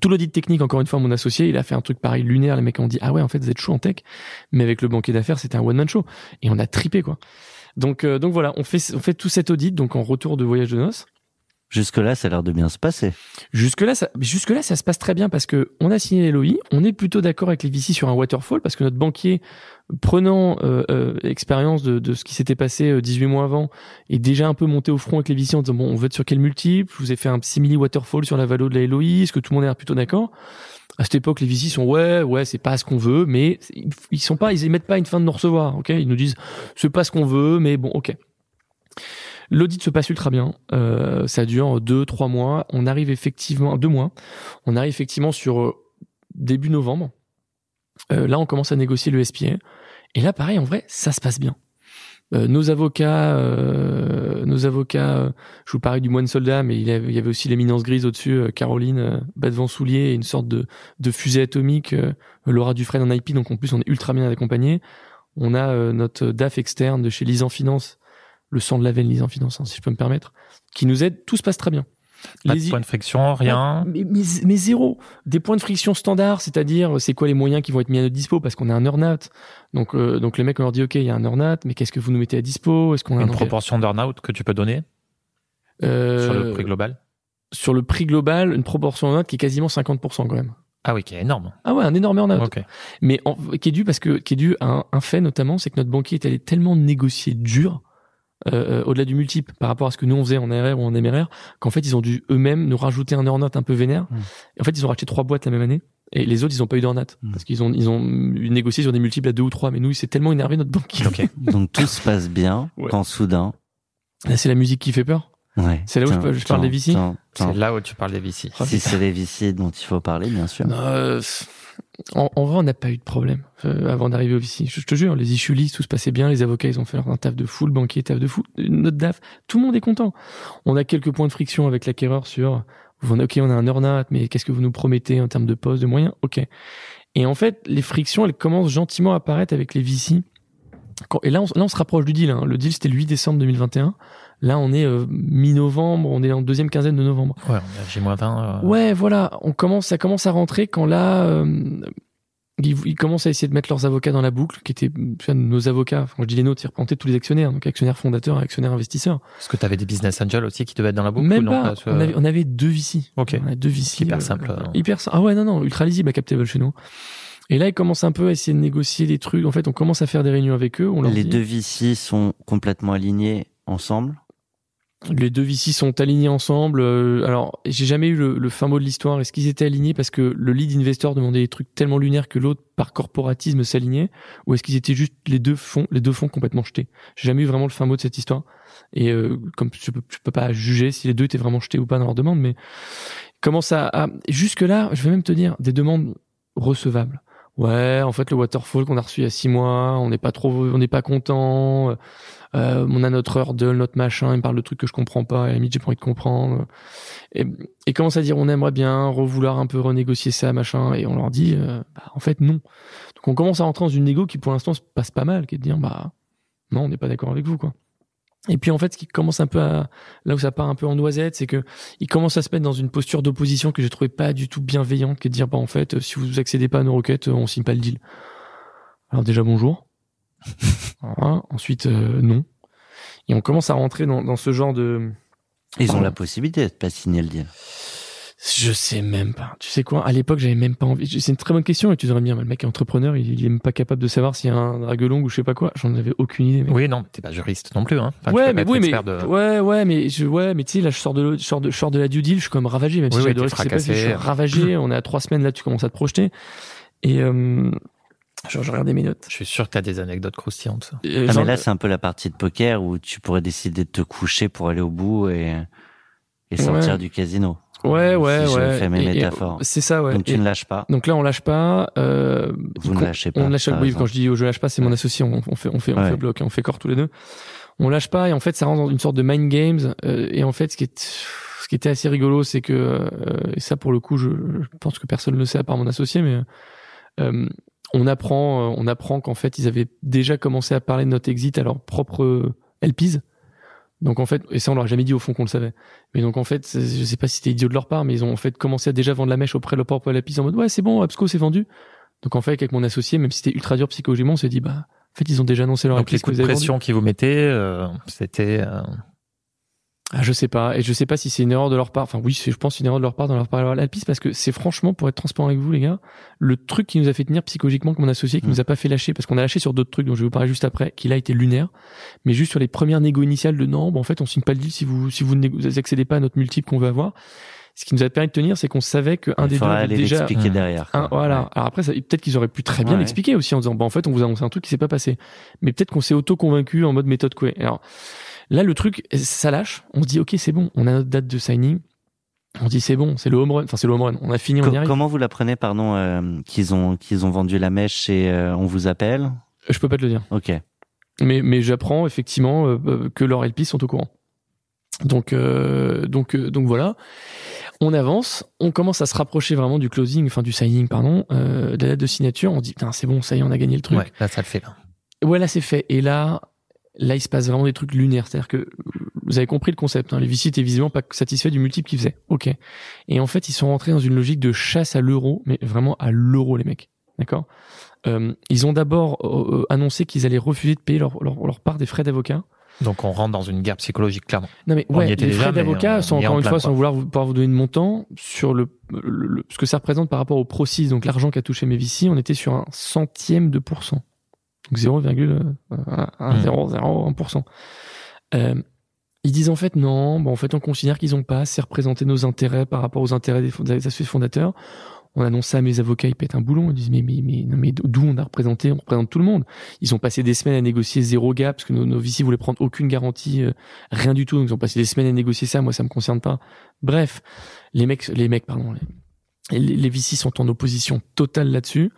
Tout l'audit technique, encore une fois, mon associé, il a fait un truc pareil lunaire. Les mecs ont dit ah ouais, en fait, vous êtes chaud en tech, mais avec le banquier d'affaires, c'était un one man show, et on a tripé quoi. Donc euh, donc voilà, on fait on fait tout cet audit donc en retour de voyage de noces. Jusque-là, ça a l'air de bien se passer. Jusque là, ça, jusque là, ça se passe très bien parce que on a signé l'LOI, on est plutôt d'accord avec les VC sur un waterfall parce que notre banquier, prenant euh, euh, expérience de, de ce qui s'était passé euh, 18 mois avant, est déjà un peu monté au front avec les VC en disant bon, on veut être sur quel multiple Je vous ai fait un simili waterfall sur la valo de la LOI. Est-ce que tout le monde est plutôt d'accord? À cette époque, les VC sont ouais, ouais, c'est pas ce qu'on veut, mais ils sont pas, ils émettent pas une fin de nous recevoir. Ok, ils nous disent c'est pas ce qu'on veut, mais bon, ok. L'audit se passe ultra bien. Euh, ça dure deux, trois mois. On arrive effectivement, deux mois. On arrive effectivement sur euh, début novembre. Euh, là, on commence à négocier le SPA. Et là, pareil, en vrai, ça se passe bien. Euh, nos avocats, euh, nos avocats, euh, je vous parlais du moine soldat, mais il y avait, aussi l'éminence grise au-dessus, Caroline, euh, bas devant soulier, une sorte de, fusée atomique, Laura Dufresne en IP, donc en plus on est ultra bien accompagné. On a notre DAF externe de chez Lisan Finance, le sang de la veine Lisan Finance, hein, si je peux me permettre, qui nous aide, tout se passe très bien. Pas Les- de point de friction, rien. mais, mais, mais zéro. Des points de friction standards, c'est-à-dire c'est quoi les moyens qui vont être mis à notre dispo? Parce qu'on a un earn-out. Donc, euh, donc les mecs on leur dit ok, il y a un earn-out, mais qu'est-ce que vous nous mettez à dispo? Est-ce qu'on a Une un proportion d'earn-out que tu peux donner? Euh, sur le prix global? sur le prix global, une proportion earn-out qui est quasiment 50% quand même. Ah oui, qui est énorme. Ah ouais, un énorme earn-out. Ok. Mais en- qui est dû parce que qui est dû à un, un fait notamment, c'est que notre banquier est allé tellement négocier dur. Euh, euh, au-delà du multiple par rapport à ce que nous on faisait en RR ou en MRR qu'en fait ils ont dû eux-mêmes nous rajouter un earn-out un peu vénère Mm. et en fait ils ont racheté trois boîtes la même année et les autres ils ont pas eu d'earn-out Mm. parce qu'ils ont ils ont négocié sur des multiples à deux ou trois mais nous il s'est tellement énervé notre banquier. Donc tout se passe bien Ouais. quand soudain. Là, c'est la musique qui fait peur Ouais. C'est là où je je parle des VC? C'est là où tu parles des VC. Oh, Si c'est les VC dont il faut parler, bien sûr. Euh, en, en vrai, on n'a pas eu de problème euh, avant d'arriver au VC. Je, te jure, les issues listes, tout se passait bien. Les avocats, ils ont fait leur un taf de fou, le banquier, taf de fou. Notre DAF, tout le monde est content. On a quelques points de friction avec l'acquéreur sur, ok, on a un earn-out, mais qu'est-ce que vous nous promettez en termes de poste, de moyens? Ok. Et en fait, les frictions, elles commencent gentiment à apparaître avec les VC. Et là on, là, on se rapproche du deal. hein. Le deal, c'était le 8 décembre 2021. Là, on est euh, mi-novembre, on est en deuxième quinzaine de novembre. Ouais, on est à J-20. euh, Ouais, voilà, on commence, ça commence à rentrer quand là, euh, ils, ils commencent à essayer de mettre leurs avocats dans la boucle, qui étaient nos avocats. Enfin, quand je dis les nôtres, c'est représenter tous les actionnaires, donc actionnaires fondateurs, actionnaires investisseurs. Est-ce que tu avais des business angels aussi qui devaient être dans la boucle Même ou non pas. parce que- On, avait, on avait deux VC. Ok. On avait deux VC. Hyper simple, hein. Hyper simple. Ah ouais, non, non, ultra lisible à Captable chez nous. Et là, ils commencent un peu à essayer de négocier des trucs. En fait, on commence à faire des réunions avec eux. On leur Les dit- deux VC sont complètement alignés ensemble les deux VC sont alignés ensemble. Euh, alors, j'ai jamais eu le, le, fin mot de l'histoire. Est-ce qu'ils étaient alignés parce que le lead investor demandait des trucs tellement lunaires que l'autre, par corporatisme, s'alignait, ou est-ce qu'ils étaient juste les deux fonds, les deux fonds complètement jetés? J'ai jamais eu vraiment le fin mot de cette histoire. Et euh, comme je peux, je peux pas juger si les deux étaient vraiment jetés ou pas dans leur demande, mais comment ça à... jusque là, je vais même te dire des demandes recevables. Ouais, en fait, le waterfall qu'on a reçu il y a six mois, on n'est pas trop, on n'est pas content euh, on a notre hurdle, notre machin, il me parle de trucs que je comprends pas, et à la limite j'ai pas envie de comprendre. Et, et commence à dire on aimerait bien revouloir un peu renégocier ça, machin, et on leur dit euh, bah, en fait non. Donc on commence à rentrer dans une négo qui pour l'instant se passe pas mal, qui est de dire bah non, on n'est pas d'accord avec vous quoi. Et puis en fait, ce qui commence un peu à là où ça part un peu en noisette, c'est que il commence à se mettre dans une posture d'opposition que je trouvais pas du tout bienveillante, qui est de dire bah en fait, si vous accédez pas à nos requêtes, on signe pas le deal. Alors déjà bonjour. Ensuite, euh, non. Et on commence à rentrer dans, dans ce genre de. Ils ont la possibilité de pas signer le deal. Je sais même pas. Tu sais quoi? À l'époque, j'avais même pas envie. C'est une très bonne question et tu devrais me dire, le mec est entrepreneur, il, est même pas capable de savoir s'il y a un draguelong ou je sais pas quoi. J'en avais aucune idée. Oui, non, t'es pas juriste non plus, hein. ouais, mais oui, mais ouais, ouais, mais je, ouais, mais tu sais, là, je sors de, je sors de, je sors de la due deal, je suis quand même ravagé, même si j'ai adoré ce qui s'est passé. Je suis ravagé. on est à trois semaines là, tu commences à te projeter. Et euh, je, je regardais mes notes. Je suis sûr que tu as des anecdotes croustillantes. Ah, mais là, c'est un peu la partie de poker où tu pourrais décider de te coucher pour aller au bout et, et sortir du casino. Ouais, ouais, si ouais. Je fais mes métaphores. C'est ça, ouais. Donc tu ne lâches pas. Donc là, on lâche pas. Euh, Vous ne lâchez pas. On lâche pas. Oui, quand je dis oh, je lâche pas, c'est mon associé. On, on, fait, on fait, on fait bloc, on fait corps tous les deux. On lâche pas et en fait, ça rentre dans une sorte de mind games. Euh, et en fait, ce qui est ce qui était assez rigolo, c'est que euh, et ça pour le coup, je, je, pense que personne ne le sait à part mon associé, mais euh, on apprend, euh, on apprend qu'en fait, ils avaient déjà commencé à parler de notre exit à leur propre euh, LPs. Donc en fait, et ça on leur a jamais dit au fond qu'on le savait. Mais donc en fait, je sais pas si c'était idiot de leur part, mais ils ont en fait commencé à déjà vendre la mèche auprès de leur propre LPs en mode ouais c'est bon, Absco c'est vendu. Donc en fait avec mon associé, même si c'était ultra dur psychologiquement, on s'est dit bah en fait ils ont déjà annoncé leur donc les coups de pression qu'ils vous mettaient, euh, c'était euh... Ah, je sais pas. Et je sais pas si c'est une erreur de leur part. Enfin, oui, je pense une erreur de leur part dans leur part à la piste parce que c'est franchement, pour être transparent avec vous, les gars, le truc qui nous a fait tenir psychologiquement comme mon associé, qui mmh. nous a pas fait lâcher parce qu'on a lâché sur d'autres trucs dont je vais vous parler juste après, qui là été lunaire. Mais juste sur les premières négo initiales de non, bon, en fait, on signe pas le deal si vous, si vous n'accédez pas à notre multiple qu'on veut avoir. Ce qui nous a permis de tenir, c'est qu'on savait qu'un des deux avait déjà expliquer derrière. Un, voilà. Ouais. Alors après, peut-être qu'ils auraient pu très bien ouais. l'expliquer aussi en disant, bon, en fait, on vous a annoncé un truc qui s'est pas passé. Mais peut-être qu'on s'est auto convaincu en mode méthode quoi. Alors Là, le truc, ça lâche. On se dit, OK, c'est bon. On a notre date de signing. On dit, c'est bon. C'est le home run. Enfin, c'est le home run. On a fini, on y arrive. Comment vous l'apprenez, pardon, euh, qu'ils ont, qu'ils ont vendu la mèche et euh, on vous appelle? Je peux pas te le dire. OK. Mais, mais j'apprends effectivement euh, que leurs LP sont au courant. Donc, euh, donc, donc voilà. On avance, on commence à se rapprocher vraiment du closing, enfin du signing, pardon, de la date de signature. On dit, putain, c'est bon, ça y est, on a gagné le truc. Ouais, là, ça le fait, là. Ouais, là, c'est fait. Et là, là, il se passe vraiment des trucs lunaires. C'est-à-dire que vous avez compris le concept. Hein. Les VC étaient visiblement pas satisfaits du multiple qu'ils faisaient. Ok. Et en fait, ils sont rentrés dans une logique de chasse à l'euro, mais vraiment à l'euro, les mecs. D'accord? Euh, ils ont d'abord euh, annoncé qu'ils allaient refuser de payer leur, leur, leur part des frais d'avocat. Donc on rentre dans une guerre psychologique clairement. Non mais ouais, les frais d'avocat sont encore une fois, quoi. sans vouloir vous, pouvoir vous donner de montant sur le, le, le, ce que ça représente par rapport au procis, donc l'argent qu'a touché mes VC, on était sur un centième de pourcent. Donc 0,1%. Euh, ils disent en fait non, bon, en fait on considère qu'ils n'ont pas assez représenté nos intérêts par rapport aux intérêts des, des associés fondateurs. On annonce ça à mes avocats, ils pètent un boulon, ils disent mais mais mais mais d'où on a représenté, on représente tout le monde. Ils ont passé des semaines à négocier zéro gap parce que nos, nos VC voulaient prendre aucune garantie, euh, rien du tout. Donc ils ont passé des semaines à négocier ça, moi ça me concerne pas. Bref, les mecs, les mecs pardon, les, les VC sont en opposition totale là-dessus.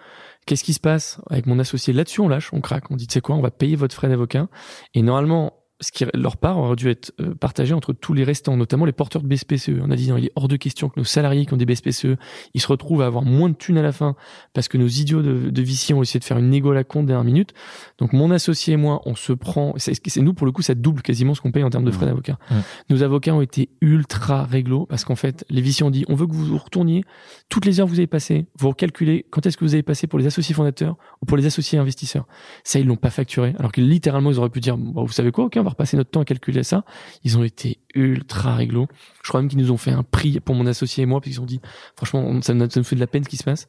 Qu'est-ce qui se passe avec mon associé? Là-dessus On lâche, on craque, on dit, tu sais quoi, on va payer votre frais d'avocat. Et normalement, ce qui leur part aurait dû être euh, partagé entre tous les restants, notamment les porteurs de BSPCE. On a dit non, il est hors de question que nos salariés qui ont des BSPCE, ils se retrouvent à avoir moins de thunes à la fin parce que nos idiots de, de Vici ont essayé de faire une négo à la compte dernière minute. Donc mon associé et moi, on se prend, c'est nous pour le coup, ça double quasiment ce qu'on paye en termes de frais d'avocat. Mmh. Nos avocats ont été ultra réglo parce qu'en fait, les Vici ont dit, on veut que vous retourniez toutes les heures que vous avez passées, vous recalculez quand est-ce que vous avez passé pour les associés fondateurs ou pour les associés investisseurs. Ça, ils l'ont pas facturé. Alors que littéralement, ils auraient pu dire, bon, vous savez quoi, ok, va repasser notre temps à calculer ça. Ils ont été ultra réglo. Je crois même qu'ils nous ont fait un prix pour mon associé et moi, parce qu'ils ont dit, franchement, ça nous, fait de la peine ce qui se passe.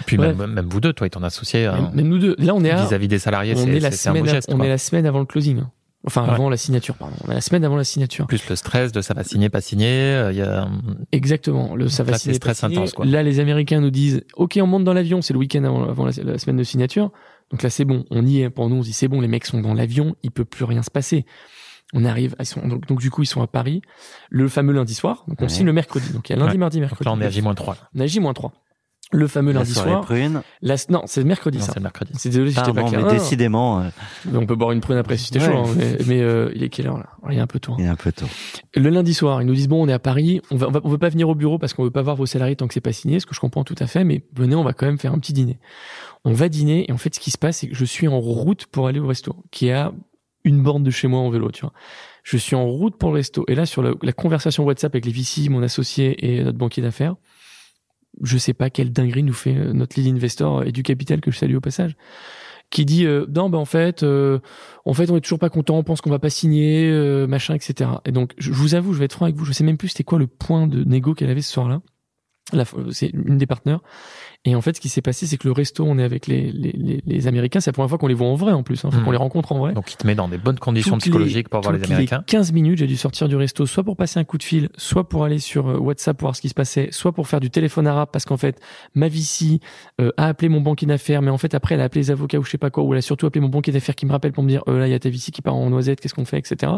Et puis même, même, vous deux, toi et ton associé. Même, même nous deux. Là, on est vis-à-vis -vis des salariés. On est, la semaine, on est la semaine avant le closing. Enfin, Ouais. avant la signature, pardon. On a la semaine avant la signature. Plus le stress de ça va signer, pas signer. euh, Il y a Exactement. Le, ça va là, signer, stress pas signer. intense, quoi. Là, les Américains nous disent, OK, on monte dans l'avion. C'est le week-end avant, avant la, la semaine de signature. Donc là, c'est bon. On y est. Pour nous, on se dit, c'est bon. Les mecs sont dans l'avion. Il peut plus rien se passer. On arrive. Ils sont, donc, donc, du coup, ils sont à Paris. Le fameux lundi soir. Donc, on Ouais. signe le mercredi. Donc, il y a lundi, Ouais. mardi, donc mercredi. là on est à J-3. On est à J-3. Le fameux La lundi soir. prune. La- non, c'est le mercredi, Non, ça. c'est le mercredi. C'est désolé, j'étais pas clair. mais Ah, décidément, euh, mais on peut boire une prune après si c'était Ouais. chaud. hein, mais mais, euh, il est quelle heure là? Il est un peu tôt. hein. il est un peu tôt. Le lundi soir, ils nous disent bon, on est à Paris, on va, on va- on veut pas venir au bureau parce qu'on veut pas voir vos salariés tant que c'est pas signé, ce que je comprends tout à fait, mais venez, on va quand même faire un petit dîner. On va dîner et en fait, ce qui se passe, c'est que je suis en route pour aller au resto, qui est à une borne de chez moi en vélo, tu vois. Je suis en route pour le resto et là sur la conversation WhatsApp avec les VC, mon associé et notre banquier d'affaires, je sais pas quelle dinguerie nous fait euh, notre lead investor et du capital que je salue au passage qui dit euh, non ben en fait euh, en fait on est toujours pas content on pense qu'on va pas signer euh, machin etc et donc je, vous avoue je vais être franc avec vous je sais même plus c'était quoi le point de négo qu'elle avait ce soir-là. La- c'est une des partenaires et en fait ce qui s'est passé c'est que le resto on est avec les les, les, les américains c'est la première fois qu'on les voit en vrai en plus hein, Mhm. qu'on les rencontre en vrai Donc il te met dans des bonnes conditions toutes psychologiques pour voir les Américains. 15 minutes, j'ai dû sortir du resto, soit pour passer un coup de fil, soit pour aller sur euh, WhatsApp pour voir ce qui se passait, soit pour faire du téléphone arabe parce qu'en fait, ma VC euh, a appelé mon banquier d'affaires, mais en fait après elle a appelé les avocats ou je sais pas quoi, ou elle a surtout appelé mon banquier d'affaires qui me rappelle pour me dire, euh, là il y a ta VC qui part en noisette, qu'est-ce qu'on fait, etc.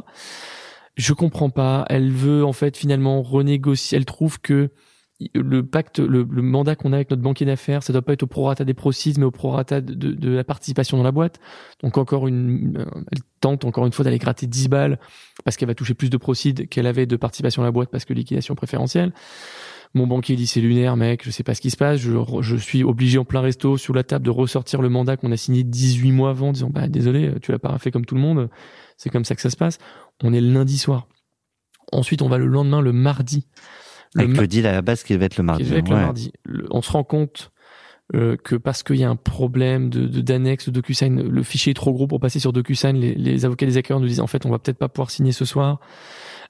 Je comprends pas. Elle veut en fait finalement renégocier. Elle trouve que le pacte, le, le mandat qu'on a avec notre banquier d'affaires, ça doit pas être au prorata des proceeds, mais au prorata de, de, de la participation dans la boîte. Donc encore une, euh, elle tente encore une fois d'aller gratter 10 balles parce qu'elle va toucher plus de proceeds qu'elle avait de participation dans la boîte parce que liquidation préférentielle. Mon banquier dit c'est lunaire, mec, je sais pas ce qui se passe. Je, je suis obligé en plein resto sur la table de ressortir le mandat qu'on a signé 18 mois avant, disant bah désolé, tu l'as pas fait comme tout le monde. C'est comme ça que ça se passe. On est le lundi soir. Ensuite, on va le lendemain, le mardi. Le Avec le deal à la base qui devait être le mardi. qui est avec le ouais. mardi. Le- on se rend compte euh, que parce qu'il y a un problème de de- d'annexe de, DocuSign, le fichier est trop gros pour passer sur DocuSign. Les, les avocats des hackers nous disent en fait on va peut-être pas pouvoir signer ce soir.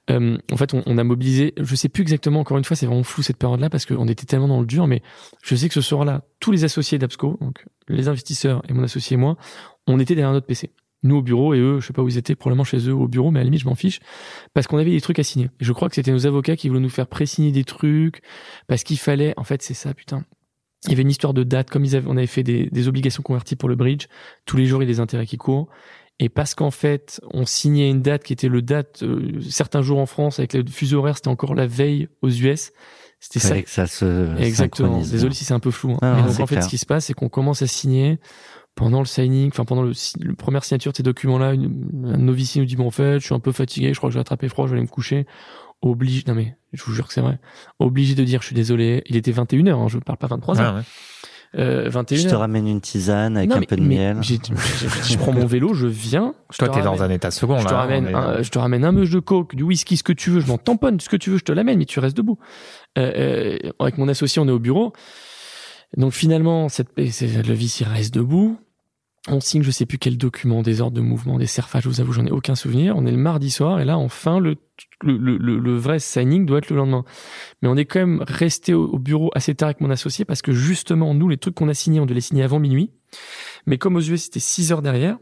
Euh, en fait, on, on a mobilisé. Je sais plus exactement. Encore une fois, c'est vraiment flou cette période-là parce qu'on était tellement dans le dur. Mais je sais que ce soir-là, tous les associés d'Absco, donc les investisseurs et mon associé et moi, on était derrière notre PC. Nous au bureau et eux, je sais pas où ils étaient, probablement chez eux au bureau, mais à la limite, je m'en fiche parce qu'on avait des trucs à signer. Et je crois que c'était nos avocats qui voulaient nous faire pré-signer des trucs parce qu'il fallait. En fait, c'est ça, putain. Il y avait une histoire de date, comme ils avaient, on avait fait des, des obligations converties pour le bridge. Tous les jours, il y a des intérêts qui courent. Et parce qu'en fait, on signait une date qui était le date, euh, certains jours en France, avec le fuseau horaire, c'était encore la veille aux US. C'était ça. Que ça se Exactement. Désolé si c'est un peu flou. hein. Ah, Et donc, en fait, clair. ce qui se passe, c'est qu'on commence à signer pendant le signing, enfin, pendant le, le première signature de ces documents-là, une, un novicier nous dit, bon, en fait, je suis un peu fatigué, je crois que j'ai attrapé froid, je vais aller me coucher. Obligé, non mais, je vous jure que c'est vrai. Obligé de dire, je suis désolé. Il était 21h, hein, je parle pas 23h. Ouais, ouais. Euh, 21h. Je te ramène une tisane avec Non, un mais- peu de miel. Je prends mon vélo, je viens. je Toi, te t'es dans ramène- un état second, je te là. ramène, on est- un, je te ramène un meuge de coke, du whisky, ce que tu veux, je m'en tamponne, ce que tu veux, je te l'amène, mais tu restes debout. Euh, euh, avec mon associé, on est au bureau. Donc finalement, cette, le vice, il reste debout. On signe, je sais plus quel document, des ordres de mouvement, des serfages, je vous avoue, j'en ai aucun souvenir. On est le mardi soir, et là, enfin, le, vrai signing doit être le lendemain. Mais on est quand même resté au, au bureau assez tard avec mon associé, parce que justement, nous, les trucs qu'on a signés, on devait les signer avant minuit. Mais comme aux US, c'était 6 heures derrière,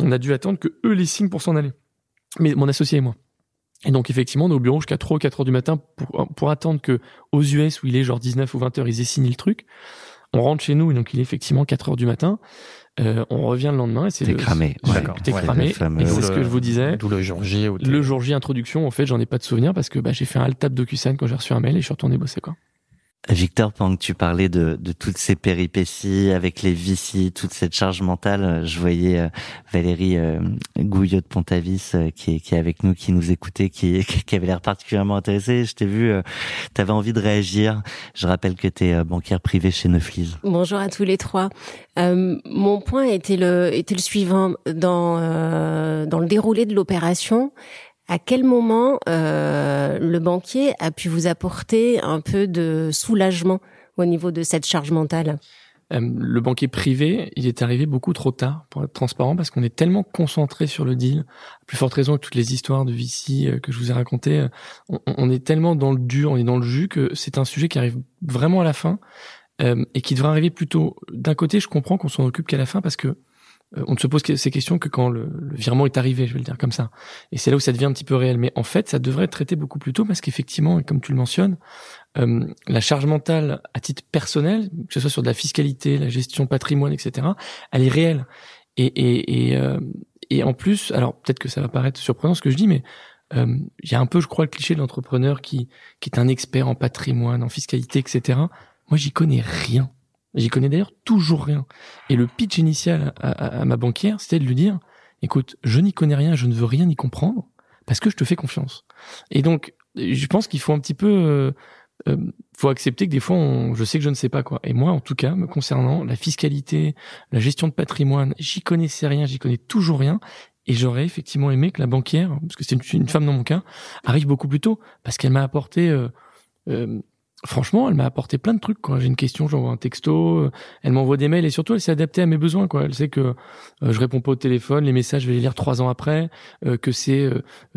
on a dû attendre que eux les signent pour s'en aller. Mais mon associé et moi. Et donc, effectivement, on est au bureau jusqu'à 3 ou 4 heures du matin pour, pour attendre que aux US, où il est genre 19 ou 20 heures, ils aient signé le truc. On rentre chez nous, et donc il est effectivement 4 heures du matin. Euh, on revient le lendemain et c'est T'es le- cramé. Ouais. T'es Ouais, cramé. le fameux- Et c'est D'où ce le- que je vous disais. D'où le jour J. Le jour J introduction, en fait, j'en ai pas de souvenir parce que bah, j'ai fait un alt tab DocuSign quand j'ai reçu un mail et je suis retourné bosser quoi. Victor, pendant que tu parlais de, de toutes ces péripéties avec les vicis, toute cette charge mentale, euh, je voyais euh, Valérie euh, Gouillot de Pontavis qui, est, qui est avec nous, qui nous écoutait, qui, qui avait l'air particulièrement intéressée. Je t'ai vu, tu avais envie de réagir. Je rappelle que tu es banquière privée chez Neuflis. Bonjour à tous les trois. Mon point était le était le suivant dans euh, dans le déroulé de l'opération. À quel moment euh, le banquier a pu vous apporter un peu de soulagement au niveau de cette charge mentale? Euh, le banquier privé, il est arrivé beaucoup trop tard pour être transparent parce qu'on est tellement concentré sur le deal. À plus forte raison que toutes les histoires de VC euh, que je vous ai racontées, euh, on, est tellement dans le dur, on est dans le jus que c'est un sujet qui arrive vraiment à la fin et qui devrait arriver plus tôt. D'un côté, je comprends qu'on s'en occupe qu'à la fin parce que on ne se pose ces questions que quand le, le, virement est arrivé, je vais le dire comme ça. Et c'est là où ça devient un petit peu réel. Mais en fait, ça devrait être traité beaucoup plus tôt parce qu'effectivement, comme tu le mentionnes, euh, la charge mentale à titre personnel, que ce soit sur de la fiscalité, la gestion patrimoine, etc., elle est réelle. Et, et, et, euh, et en plus, alors peut-être que ça va paraître surprenant ce que je dis, mais euh, il y a un peu, je crois, le cliché de l'entrepreneur qui, qui est un expert en patrimoine, en fiscalité, etc. Moi, j'y connais rien. J'y connais d'ailleurs toujours rien. Et le pitch initial à, ma banquière, c'était de lui dire, écoute, je n'y connais rien, je ne veux rien y comprendre, parce que je te fais confiance. Et donc, je pense qu'il faut un petit peu, euh, euh, faut accepter que des fois, on, je sais que je ne sais pas quoi. Et moi, en tout cas, me concernant, la fiscalité, la gestion de patrimoine, j'y connaissais rien, j'y connais toujours rien. Et j'aurais effectivement aimé que la banquière, parce que c'est une, une, femme dans mon cas, arrive beaucoup plus tôt, parce qu'elle m'a apporté euh, euh, franchement, elle m'a apporté plein de trucs. Quand j'ai une question, j'envoie un texto, euh, elle m'envoie des mails et surtout, elle s'est adaptée à mes besoins. Quoi. Elle sait que euh, je réponds pas au téléphone, les messages, je vais les lire trois ans après, euh, que c'est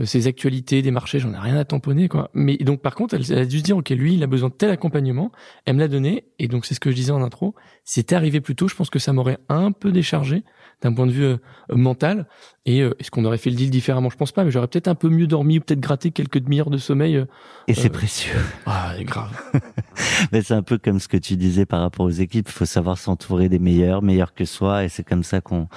ces actualités des marchés, j'en ai rien à tamponner. Mais donc, par contre, elle, a dû se dire, ok, lui, il a besoin de tel accompagnement. Elle me l'a donné et donc c'est ce que je disais en intro. C'était arrivé plus tôt, je pense que ça m'aurait un peu déchargé d'un point de vue euh, mental. Et euh, est-ce qu'on aurait fait le deal différemment? Je pense pas, mais j'aurais peut-être un peu mieux dormi ou peut-être gratté quelques demi-heures de sommeil. Euh, et c'est précieux. Ah, c'est grave. mais c'est un peu comme ce que tu disais par rapport aux équipes. Il faut savoir s'entourer des meilleurs, meilleurs que soi, et c'est comme ça qu'on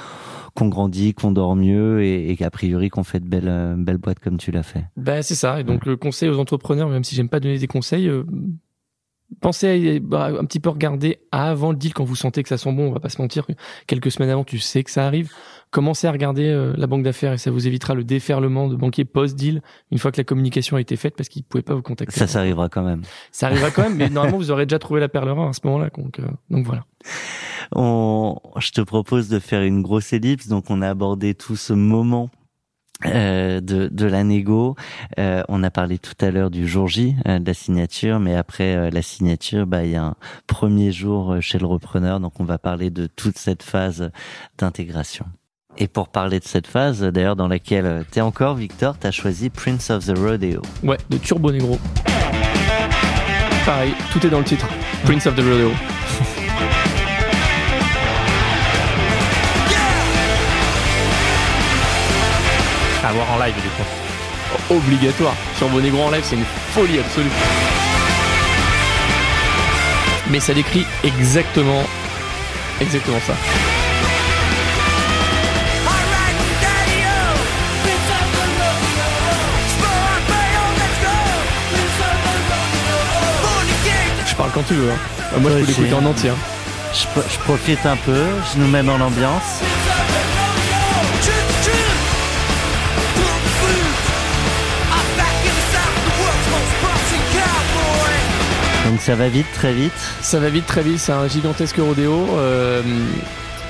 qu'on grandit, qu'on dort mieux, et, et priori qu'on fait de belles belles boîtes comme tu l'as fait. Ben c'est ça. Et donc le conseil aux entrepreneurs, même si j'aime pas donner des conseils pensez à bah, un petit peu regarder avant le deal quand vous sentez que ça sent bon. On va pas se mentir. Quelques semaines avant, tu sais que ça arrive. Commencez à regarder euh, la banque d'affaires et ça vous évitera le déferlement de banquiers post-deal une fois que la communication a été faite parce qu'ils pouvaient pas vous contacter. Ça, ça arrivera quand même. Ça arrivera quand même, mais normalement vous aurez déjà trouvé la perle rare à ce moment-là. Donc, euh, donc voilà. On, je te propose de faire une grosse ellipse. Donc on a abordé tout ce moment euh, de, de la négo. Euh, on a parlé tout à l'heure du jour J, euh, de la signature, mais après euh, la signature, bah il y a un premier jour chez le repreneur, donc on va parler de toute cette phase d'intégration. Et pour parler de cette phase, d'ailleurs dans laquelle t'es encore, Victor, t'as choisi Prince of the Rodeo. Ouais, de Turbo Negro. Pareil, tout est dans le titre. Prince of the Rodeo. À voir en live, du coup. Obligatoire. Sur Bonegro en live, c'est une folie absolue. Mais ça décrit exactement, exactement ça. Je parle quand tu veux. Hein. Moi, je peux l'écouter en entier. Hein. Je, je profite un peu, je nous mets dans l'ambiance. Donc ça va vite, très vite. Ça va vite, très vite. C'est un gigantesque rodéo. Euh,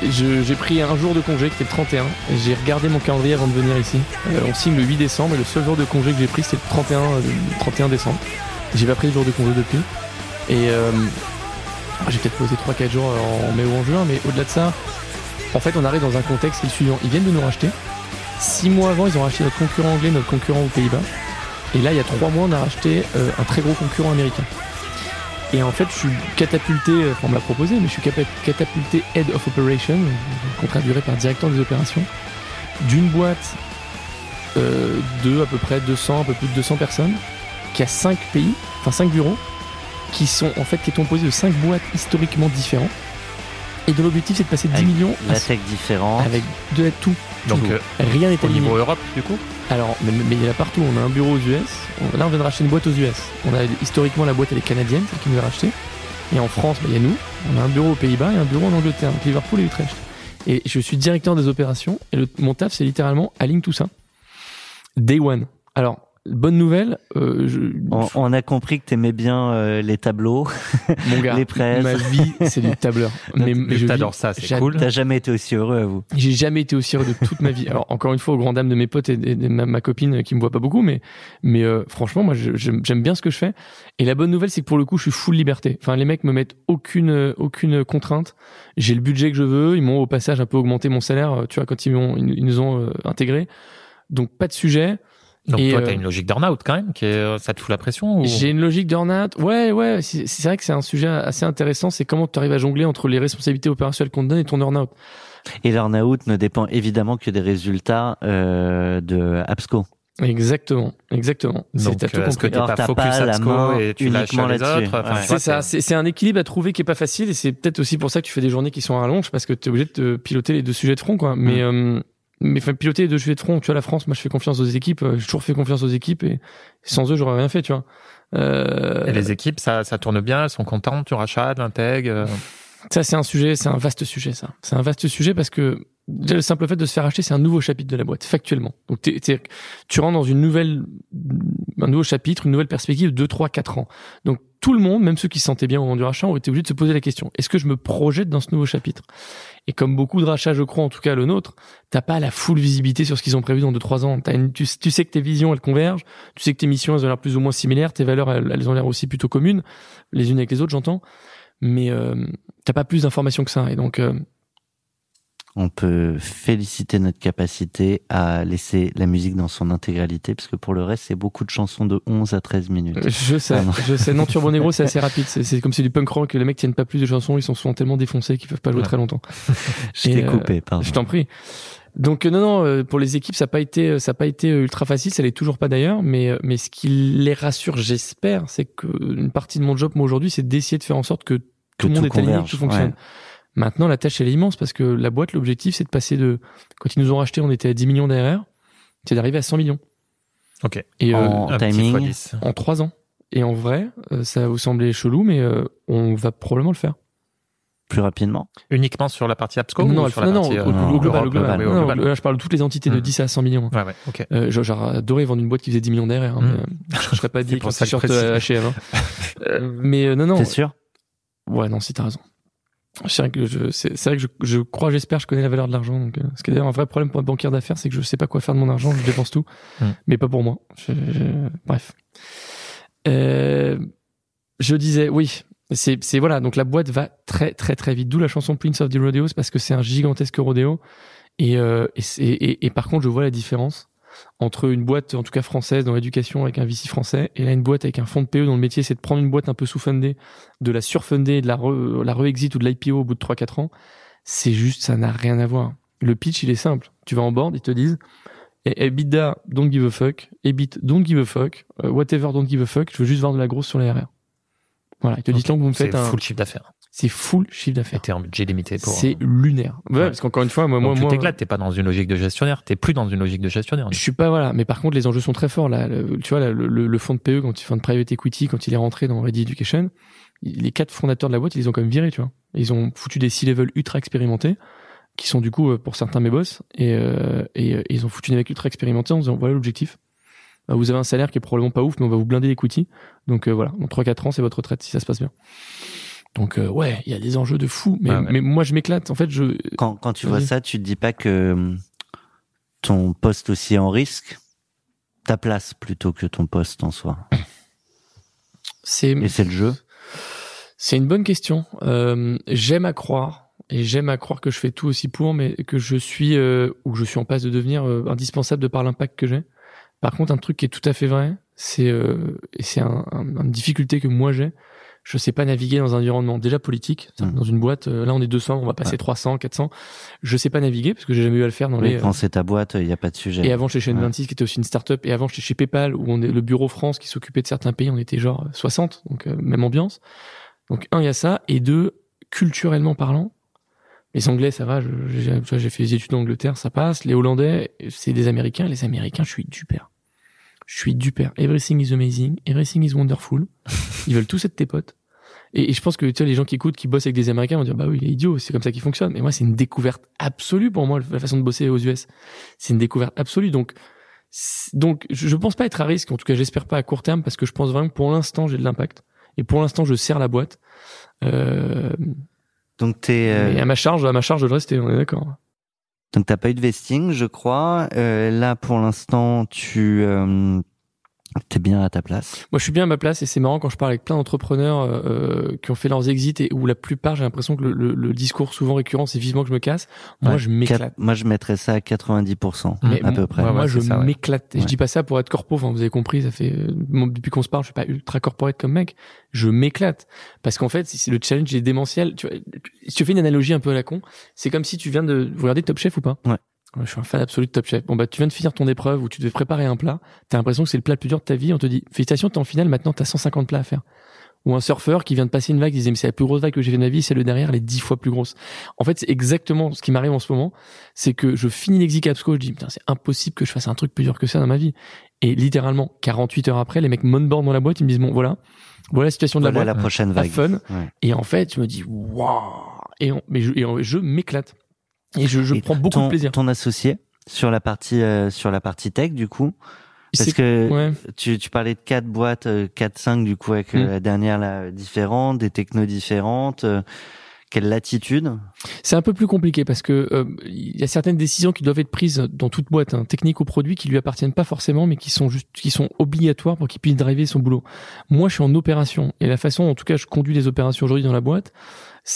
j'ai pris un jour de congé qui était le 31. J'ai regardé mon calendrier avant de venir ici. Euh, on signe le 8 décembre et le seul jour de congé que j'ai pris c'était le 31, 31 euh, décembre. J'ai pas pris le jour de congé depuis. Et euh, j'ai peut-être posé 3-4 jours en mai ou en juin, mais au-delà de ça, en fait on arrive dans un contexte qui est le suivant. Ils viennent de nous racheter. Six mois avant, ils ont racheté notre concurrent anglais, notre concurrent aux Pays-Bas. Et là, il y a trois mois, on a racheté un très gros concurrent américain. Et en fait, je suis catapulté, enfin, on me l'a proposé, mais je suis catapulté Head of Operation, contrat duré par directeur des opérations, d'une boîte euh, de à peu près 200, un peu plus de 200 personnes, qui a 5 pays, enfin 5 bureaux, qui sont en fait qui est composé de 5 boîtes historiquement différentes. Et dont l'objectif c'est de passer de 10 millions la tech différente. Avec de tout. Donc euh, rien n'est au niveau Europe du coup alors, mais, il y en a partout. On a un bureau aux US. là, on vient de racheter une boîte aux US. On a historiquement la boîte elle est canadienne, celle qui nous a racheté. Et en France, bah, il y a nous. On a un bureau aux Pays-Bas et un bureau en Angleterre, donc Liverpool et Utrecht. Et je suis directeur des opérations. Et le, mon taf, c'est littéralement aligne tout ça. Day one. Alors, Bonne nouvelle. Euh, je... on, a compris que t'aimais bien euh, les tableaux, Mon gars, les presses. Ma vie, c'est du tableur. mais, mais j'adore ça, c'est cool. T'as jamais été aussi heureux à vous J'ai jamais été aussi heureux de toute ma vie. Alors encore une fois, au grand dam de mes potes et de ma, copine qui me voit pas beaucoup, mais mais euh, franchement, moi, j'aime bien ce que je fais. Et la bonne nouvelle, c'est que pour le coup, je suis full liberté. Enfin, les mecs me mettent aucune aucune contrainte. J'ai le budget que je veux. Ils m'ont au passage un peu augmenté mon salaire. Tu vois, quand ils, ils nous ont intégré. Donc pas de sujet. Donc Et, toi, euh, t'as une logique d'earn-out quand même, qui est, euh, ça te fout la pression ou... J'ai une logique d'earn-out. Ouais, ouais, c'est vrai que c'est un sujet assez intéressant. C'est comment tu arrives à jongler entre les responsabilités opérationnelles qu'on te donne et ton earn-out. Et l'earn-out ne dépend évidemment que des résultats euh, de Absco. Exactement, exactement. C'est- Donc, t'as tout euh, est-ce que compris. t'es pas focus pas la Absco main et tu lâches uniquement les là-dessus. autres? Enfin, Ouais. C'est ça, c'est un équilibre à trouver qui est pas facile et c'est peut-être aussi pour ça que tu fais des journées qui sont à rallonge parce que tu es obligé de te piloter les deux sujets de front quoi. Mais euh, mais enfin, piloter deux sujets de front, tu vois la France, moi je fais confiance aux équipes, euh, j'ai toujours fait confiance aux équipes et sans eux j'aurais rien fait, tu vois. Euh, Et les équipes, ça, ça tourne bien, elles sont contentes, tu rachètes, l'intègre. euh, Ça, c'est un sujet, c'est un vaste sujet, ça. C'est un vaste sujet parce que déjà le simple fait de se faire acheter, c'est un nouveau chapitre de la boîte, factuellement. Donc, t'es- t'es- tu rentres dans une nouvelle, un nouveau chapitre, une nouvelle perspective de 2, 3, 4 ans. Donc, tout le monde, même ceux qui se sentaient bien au moment du rachat, ont été obligés de se poser la question est-ce que je me projette dans ce nouveau chapitre? Et comme beaucoup de rachats, je crois, en tout cas le nôtre, t'as pas la full visibilité sur ce qu'ils ont prévu dans 2, 3 ans. T'as une, tu, sais que tes visions, elles convergent. Tu sais que tes missions, elles ont l'air plus ou moins similaires. Tes valeurs, elles, elles ont l'air aussi plutôt communes, les unes avec les autres, j'entends. Mais euh, t'as pas plus d'informations que ça. Et donc, euh, On peut féliciter notre capacité à laisser la musique dans son intégralité, parce que pour le reste, c'est beaucoup de chansons de 11 à 13 minutes. je sais, non. je sais. Non, Turbo Negro, c'est assez rapide. C'est comme c'est du punk rock. Les mecs tiennent pas plus de chansons. Ils sont souvent tellement défoncés qu'ils peuvent pas jouer Ouais. très longtemps. Je t'ai euh, coupé, pardon. Je t'en prie. Donc euh, non, non, euh, pour les équipes, ça n'a pas été, ça a pas été euh, ultra facile. Ça l'est toujours pas d'ailleurs. Mais, euh, mais ce qui les rassure, j'espère, c'est que une partie de mon job, moi aujourd'hui, c'est d'essayer de faire en sorte que tout le monde est aligné, que tout fonctionne. ouais. Maintenant, la tâche elle est immense parce que la boîte, l'objectif, c'est de passer de, quand ils nous ont racheté, on était à 10 millions d'ARR, c'est d'arriver à 100 millions. Ok. Et euh, En timing. fois 10. en trois ans. Et en vrai, euh, ça va vous sembler chelou, mais euh, on va probablement le faire. Plus rapidement. Uniquement sur la partie Absco non, ou non, sur la non, partie au, euh, global, au global. Non, non, global. là, je parle de toutes les entités de Hmm. 10 à 100 millions. Ouais, ouais, ok. Euh, genre, j'aurais adoré vendre une boîte qui faisait 10 millions d'ARR. Hein, Hmm. mais, je serais pas dit avec un t-shirt. H&M. mais euh, non, non. T'es sûr? Ouais, non, si t'as raison. C'est vrai que je, c'est, c'est vrai que je, je crois, j'espère, je connais la valeur de l'argent. Donc, euh, ce qui est d'ailleurs un vrai problème pour un banquier d'affaires, c'est que je sais pas quoi faire de mon argent, je dépense tout, Hmm. mais pas pour moi. Je- je- bref. Euh, je disais, oui, c'est, c'est voilà. Donc la boîte va très, très, très vite. D'où la chanson Prince of the Rodeos parce que c'est un gigantesque rodéo. Et, euh, et, et, et par contre, je vois la différence entre une boîte, en tout cas française, dans l'éducation avec un VC français, et là une boîte avec un fonds de PE dont le métier c'est de prendre une boîte un peu sous-fundée, de la surfunder, de la re, la re-exit ou de l'IPO au bout de 3-4 ans. C'est juste, ça n'a rien à voir. Le pitch, il est simple. Tu vas en board, ils te disent, eh, EBITDA, don't give a fuck, EBIT, don't give a fuck, euh, whatever, don't give a fuck, je veux juste voir de la grosse sur les RR. Voilà, ils te disent, Ok. donc vous me faites un, full chiffre d'affaires. C'est full chiffre d'affaires. t'es en budget limité pour. C'est lunaire. Ouais, Ouais. parce qu'encore une fois, moi, Donc moi, tu t'éclates, t'es pas dans une logique de gestionnaire, t'es plus dans une logique de gestionnaire. Je suis pas voilà, mais par contre les enjeux sont très forts là. Le- tu vois là, le, le, fonds de PE quand il fait de private equity, quand il est rentré dans Ready Education, les quatre fondateurs de la boîte, ils les ont quand même virés, tu vois. Ils ont foutu des C-level ultra expérimentés, qui sont du coup euh, pour certains mes boss, et, euh, et, euh, ils ont foutu des mecs ultra expérimentés en disant voilà l'objectif. Euh, Vous avez un salaire qui est probablement pas ouf, mais on va vous blinder l'equity. Donc euh, voilà, dans 3-4 ans, c'est votre retraite si ça se passe bien. Donc euh, ouais, il y a des enjeux de fou, mais, Ouais, ouais. mais moi je m'éclate. En fait, je Quand, quand tu vois ça, tu te dis pas que hum, ton poste aussi est en risque? Ta place plutôt que ton poste en soi? c'est Et c'est le jeu? C'est une bonne question. Euh, j'aime à croire, et j'aime à croire que je fais tout aussi pour, mais que je suis, euh, ou je suis en passe de devenir euh, indispensable de par l'impact que j'ai. Par contre, un truc qui est tout à fait vrai, c'est, euh, et c'est un, un- une difficulté que moi j'ai, je sais pas naviguer dans un environnement déjà politique. Mm. Dans une boîte, euh, là on est 200, on va passer Ouais. 300, 400. Je sais pas naviguer parce que j'ai jamais eu à le faire dans Oui, les... euh, quand c'est ta boîte, il n'y a pas de sujet. et avant chez Chain Ouais. 26 qui était aussi une start-up et avant j'étais chez PayPal où on est le bureau France qui s'occupait de certains pays, on était genre 60 donc euh, même ambiance. Donc un il y a ça et deux culturellement parlant les anglais ça va, j'ai fait des études en Angleterre, ça passe, les hollandais c'est des américains, les américains je suis duper. Je suis duper. Everything is amazing, everything is wonderful. Ils veulent tous être tes potes. Et, et je pense que tu vois, les gens qui écoutent, qui bossent avec des Américains vont dire bah oui, il est idiot, c'est comme ça qu'il fonctionne. Mais moi, c'est une découverte absolue pour moi la façon de bosser aux US. C'est une découverte absolue. Donc, donc, je, pense pas être à risque. En tout cas, j'espère pas à court terme parce que je pense vraiment que pour l'instant j'ai de l'impact. Et pour l'instant, je sers la boîte. Euh, Donc t'es, euh, à ma charge, à ma charge de le rester. On est d'accord. Donc t'as pas eu de vesting, je crois. Euh, là, pour l'instant, tu, euh, T'es bien à ta place. Moi, je suis bien à ma place et c'est marrant quand je parle avec plein d'entrepreneurs euh, qui ont fait leurs exits et où la plupart, j'ai l'impression que le, le- le discours souvent récurrent, c'est vivement que je me casse. Moi, Ouais. je m'éclate. Moi, je mettrais ça à 90%, Mais à moi- peu près. Moi, Ouais, je ça, ouais. m'éclate. Et Ouais. je dis pas ça pour être corpo. Enfin, vous avez compris, ça fait euh, moi, depuis qu'on se parle, je suis pas ultra corporate comme mec. Je m'éclate parce qu'en fait, le challenge est démentiel. Tu vois, si tu fais une analogie un peu à la con, c'est comme si tu viens de vous regardez Top Chef ou pas? Ouais. Je suis un fan absolu de Top Chef. Bon bah, tu viens de finir ton épreuve où tu devais préparer un plat. T'as l'impression que c'est le plat le plus dur de ta vie. On te dit félicitations, t'es en finale. Maintenant, t'as 150 plats à faire. Ou un surfeur qui vient de passer une vague, il disait mais c'est la plus grosse vague que j'ai fait de ma vie, c'est le derrière, elle est dix fois plus grosse. En fait, c'est exactement ce qui m'arrive en ce moment, c'est que je finis l'exi Capsco, je dis putain c'est impossible que je fasse un truc plus dur que ça dans ma vie. Et littéralement 48 heures après, les mecs monboard dans la boîte, ils me disent bon voilà, voilà la situation de Voilà la la boîte, prochaine pas vague. fun. Ouais. Et en fait, je me dis waouh, et, on- mais je, et on- je m'éclate et je, je Et prends beaucoup ton, de plaisir. Ton associé sur la partie euh, sur la partie tech du coup, parce que ouais. tu, tu parlais de quatre boîtes, euh, quatre cinq du coup avec euh, Mm. la dernière là euh, différente, des technos différentes. Quelle latitude C'est un peu plus compliqué parce que euh, il y a certaines décisions qui doivent être prises dans toute boîte, hein, techniques ou produits, qui lui appartiennent pas forcément, mais qui sont juste, qui sont obligatoires pour qu'il puisse driver son boulot. Moi, je suis en opération et la façon, en tout cas, je conduis les opérations aujourd'hui dans la boîte.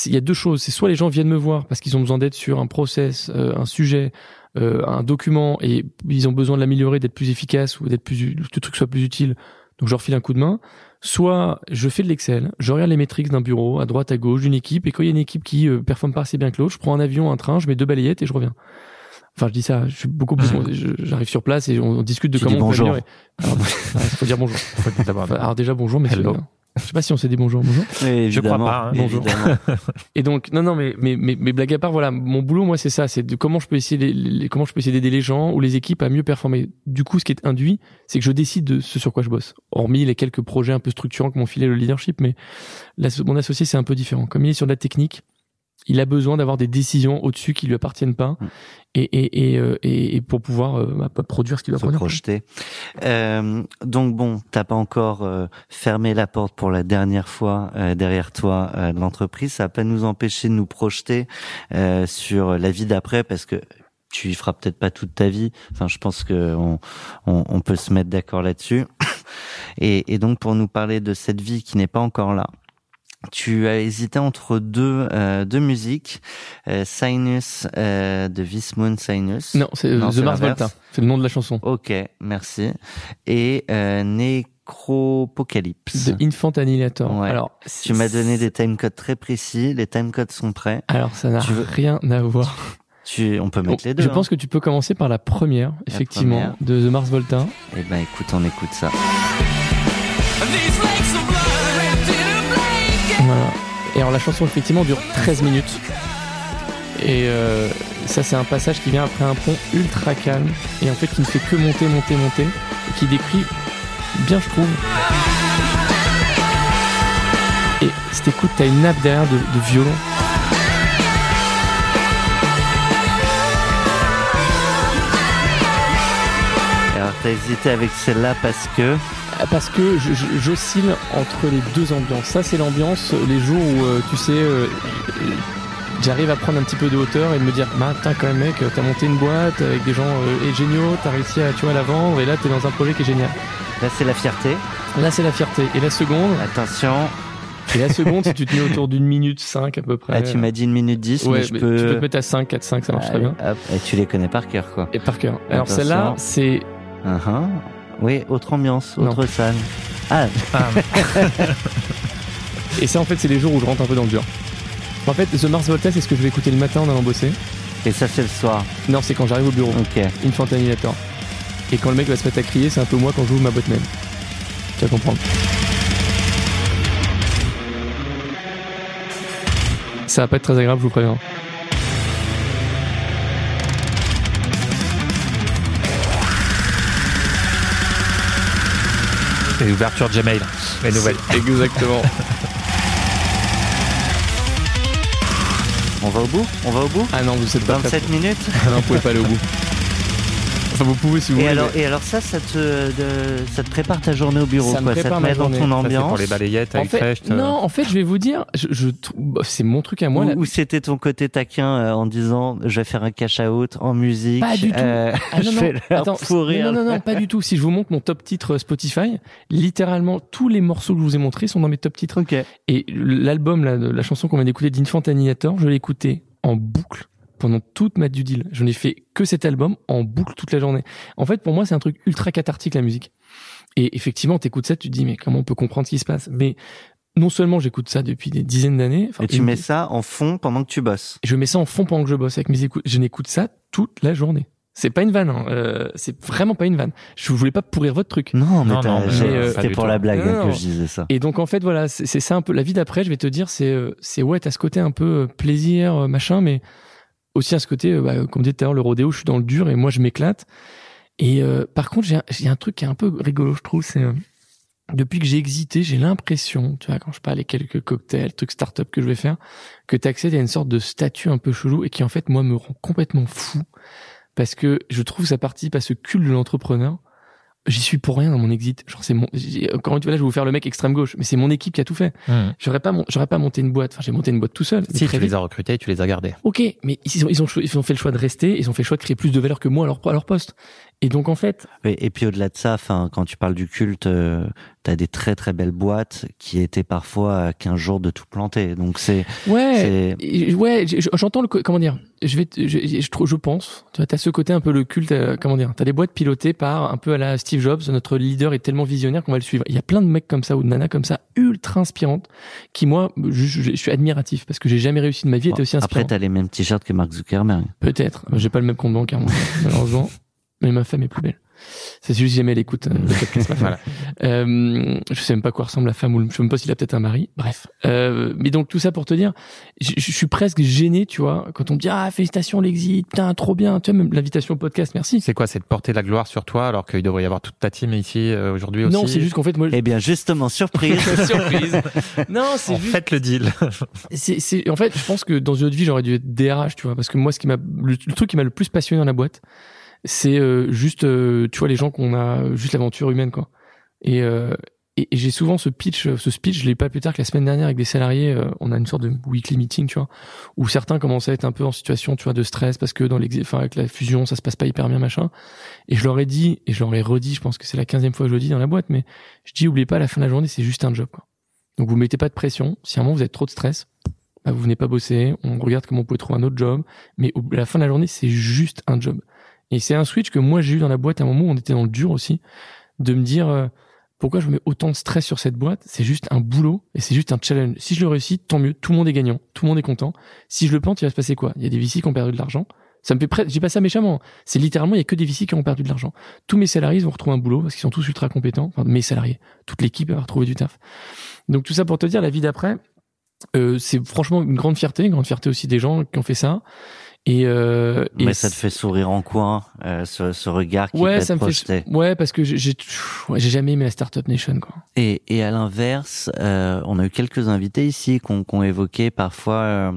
Il y a deux choses. C'est soit les gens viennent me voir parce qu'ils ont besoin d'aide sur un process, euh, un sujet, euh, un document et ils ont besoin de l'améliorer, d'être plus efficace ou d'être plus, que le truc soit plus utile. Donc, je leur file un coup de main. Soit je fais de l'Excel, je regarde les métriques d'un bureau, à droite, à gauche, d'une équipe, et quand il y a une équipe qui euh, performe pas assez bien que l'autre, je prends un avion, un train, je mets deux balayettes et je reviens. Enfin, je dis ça, je suis beaucoup plus, j'arrive sur place et on, on discute de Tu comment dis on peut bonjour. améliorer. Alors, il faut dire bonjour. Enfin, alors déjà bonjour, mais Hello. Je sais pas si on s'est dit bonjour, bonjour. Je crois pas, hein. Bonjour. évidemment. Et donc non non mais mais mais, mais blague à part voilà mon boulot moi c'est ça c'est de comment je peux essayer les- les- comment je peux essayer d'aider les gens ou les équipes à mieux performer. Du coup ce qui est induit c'est que je décide de ce sur quoi je bosse. Hormis les quelques projets un peu structurants que m'ont filé le leadership mais la- mon associé c'est un peu différent. Comme il est sur de la technique il a besoin d'avoir des décisions au-dessus qui lui appartiennent pas Mm. et et et, euh, et, et pour pouvoir euh, bah, produire ce qu'il doit se produire. projeter. Euh, donc bon, t'as pas encore euh, fermé la porte pour la dernière fois euh, derrière toi euh, de l'entreprise. Ça va pas nous empêcher de nous projeter euh, sur la vie d'après parce que tu y feras peut-être pas toute ta vie. Enfin, je pense que on, on, on peut se mettre d'accord là-dessus. Et, et donc pour nous parler de cette vie qui n'est pas encore là. Tu as hésité entre deux euh, deux musiques, euh, Sinus euh, de Vismoon Sinus. Non, c'est euh, The Mars. Volta. C'est le nom de la chanson. Ok, merci. Et euh, Necropocalypse. De Infant Annihilator. Ouais. Alors, Tu m'as donné des timecodes très précis. Les timecodes sont prêts. Alors, ça n'a veux- rien à voir. Tu, on peut mettre Bon, les deux. Je pense que tu peux commencer par la première, effectivement, première. de The Mars Volta. Hein. Eh ben, écoute, on écoute ça. These lakes of blood Voilà. Et alors, la chanson, effectivement, dure 13 minutes. Et euh, ça, c'est un passage qui vient après un pont ultra calme. Et en fait, qui ne fait que monter, monter, monter. Et qui décrit bien, je trouve. Et si t'écoutes, t'as une nappe derrière de, de violon. Alors, t'as hésité avec celle-là parce que. Parce que j'oscille entre les deux ambiances. Ça, c'est l'ambiance les jours où, euh, tu sais, euh, j'arrive à prendre un petit peu de hauteur et de me dire, bah, putain, quand même, mec, t'as monté une boîte avec des gens euh, et géniaux, t'as réussi à, tu vois, la vendre et là, t'es dans un projet qui est génial. Là, c'est la fierté. Là, c'est la fierté. Et la seconde, Attention. et la seconde, si tu te mets autour d'une minute cinq à peu près. Là, tu m'as dit une minute dix, Ouais, mais je mais peux. tu peux te mettre à 5, 4, 5, ça marche très bien. hop. Et tu les connais par cœur, quoi. Et par cœur. Alors, celle-là, c'est, Uh-huh. Oui, autre ambiance, Non. autre salle. Ah, et ça, en fait, c'est les jours où je rentre un peu dans le dur. En fait, The Mars Volta, c'est ce que je vais écouter le matin en allant bosser. et ça, c'est le soir. Non, c'est quand j'arrive au bureau. Ok. Infant Annihilator. Et quand le mec va se mettre à crier, c'est un peu moi quand j'ouvre ma boîte mail. Tu vas comprendre. Ça va pas être très agréable, je vous préviens. Et ouverture Gmail, les nouvelles. Exactement. On va au bout? On va au bout? Ah non, vous êtes pas prêts. 27 minutes? Ah non, vous pouvez pas aller au bout. Enfin, vous pouvez si vous Et voulez. alors, et alors ça, ça te, de- ça te prépare ta journée au bureau, Ça me quoi. Ça te ma met dans ton Ça, Ça, c'est ambiance. pour les balayettes En avec fait, Frecht, euh, non, en fait, je vais vous dire, je, je bah, c'est mon truc à moi. Ou, là. ou c'était ton côté taquin euh, en disant je vais faire un cash out en musique. Pas du tout. euh, Ah, non, je non. Attends, non, non, non, pas du tout. Si je vous montre mon top titre Spotify, littéralement tous les morceaux que je vous ai montrés sont dans mes top titres. Ok. Et l'album, là, de la chanson qu'on vient d'écouter d'Infant Annihilator, je l'ai écouté en boucle pendant toute ma due deal. Je n'ai fait que cet album en boucle toute la journée. En fait, pour moi, c'est un truc ultra cathartique, la musique. Et effectivement, t'écoutes ça, tu te dis, mais comment on peut comprendre ce qui se passe? Mais non seulement j'écoute ça depuis des dizaines d'années. Et tu mets ça en fond pendant que tu bosses. je mets ça en fond pendant que je bosse avec mes écoutes. Je n'écoute ça toute la journée. C'est pas une vanne, hein. euh, c'est vraiment pas une vanne. Je voulais pas pourrir votre truc. Non, mais Non, t'as- non, mais j'ai- euh, c'était pour la blague Non, hein, non. que je disais ça. Et donc en fait voilà, c'est c'est ça un peu la vie d'après. Je vais te dire, c'est euh, c'est ouais, t'as ce côté un peu euh, plaisir machin, mais aussi à ce côté, euh, bah, comme dit tout à l'heure, le rodéo, je suis dans le dur et moi je m'éclate. Et euh, par contre, j'ai un- truc qui est un peu rigolo, je trouve, c'est euh, depuis que j'ai exité, j'ai l'impression, tu vois, quand je parle des quelques cocktails, trucs start-up que je vais faire, que t'accèdes à une sorte de statut un peu chelou et qui en fait moi me rend complètement fou parce que je trouve ça participe à ce culte de l'entrepreneur. J'y suis pour rien dans mon exit. Genre c'est mon. Encore une fois là, je vais vous faire le mec extrême gauche, mais c'est mon équipe qui a tout fait. hmm. J'aurais pas, mon- j'aurais pas monté une boîte. Enfin, j'ai monté une boîte tout seul. Si tu les as recrutés, tu les as gardés. Ok, mais ils ont, ils ont, ils ont fait le choix de rester. Ils ont fait le choix de créer plus de valeur que moi à leur, à leur poste. Et donc en fait, Et puis au-delà de ça, enfin, quand tu parles du culte, euh, t'as des très très belles boîtes qui étaient parfois à 15 jours de tout planter. Donc c'est, ouais, Ouais, j'entends le co- comment dire. Je vais, je, je, pense. Tu vois, t'as ce côté un peu le culte. euh, comment dire T'as des boîtes pilotées par un peu à la Steve Jobs. Notre leader est tellement visionnaire qu'on va le suivre. Il y a plein de mecs comme ça ou de nanas comme ça ultra inspirantes qui moi, je, suis admiratif parce que j'ai jamais réussi de ma vie. à être aussi après inspirant. t'as les mêmes t-shirts que Mark Zuckerberg. Peut-être. J'ai pas le même compte bancaire moi, malheureusement. Mais ma femme est plus belle. C'est juste jamais elle écoute euh, le podcast. Voilà. Euh, je sais même pas quoi ressemble la femme ou le- je sais même pas s'il a peut-être un mari. Bref. Euh, mais donc tout ça pour te dire, je, je suis presque gêné, tu vois, quand on me dit ah félicitations l'exit, putain trop bien, tu vois même l'invitation au podcast, merci. C'est quoi C'est de porter la gloire sur toi alors qu'il devrait y avoir toute ta team ici euh, aujourd'hui aussi Non, c'est juste qu'en fait moi. Eh bien, justement, surprise. Surprise. Non, c'est juste. fait le deal. C'est, c'est, en fait, je pense que dans une autre vie, j'aurais dû être DRH, tu vois, parce que moi, ce qui m'a, le, le truc qui m'a le plus passionné dans la boîte, c'est euh, juste, euh, tu vois, les gens qu'on a, juste l'aventure humaine, quoi. Et, euh, et, et j'ai souvent ce pitch, ce speech, je l'ai pas plus tard que la semaine dernière avec des salariés. on a une sorte de weekly meeting, tu vois, où certains commençaient à être un peu en situation, tu vois, de stress parce que dans l'ex, enfin, avec la fusion, ça se passe pas hyper bien, machin. Et je leur ai dit, et je leur ai redit, je pense que c'est la quinzième fois que je le dis dans la boîte, mais je dis, oubliez pas, à la fin de la journée, c'est juste un job, quoi. Donc vous mettez pas de pression. Si à un moment vous avez trop de stress, bah, vous venez pas bosser, on regarde comment on peut trouver un autre job, mais à la fin de la journée, c'est juste un job. Et c'est un switch que moi j'ai eu dans la boîte à un moment où on était dans le dur aussi, de me dire euh, pourquoi je mets autant de stress sur cette boîte, c'est juste un boulot et c'est juste un challenge. Si je le réussis, tant mieux, tout le monde est gagnant, tout le monde est content. Si je le plante, il va se passer quoi? Il y a des VC qui ont perdu de l'argent. Ça me fait presque, j'ai pas ça méchamment. C'est littéralement, il y a que des VC qui ont perdu de l'argent. Tous mes salariés vont retrouver un boulot parce qu'ils sont tous ultra compétents. Enfin, mes salariés, toute l'équipe va retrouver du taf. Donc tout ça pour te dire, la vie d'après, euh, c'est franchement une grande fierté, une grande fierté aussi des gens qui ont fait ça. Et, euh, et Mais ça te fait sourire en coin, euh, ce, ce regard qui ouais, ça me projeté? fait ouais parce que j'ai j'ai ouais, jamais aimé la startup nation quoi. Et, et à l'inverse, euh, on a eu quelques invités ici qui ont, qui ont évoqué parfois euh,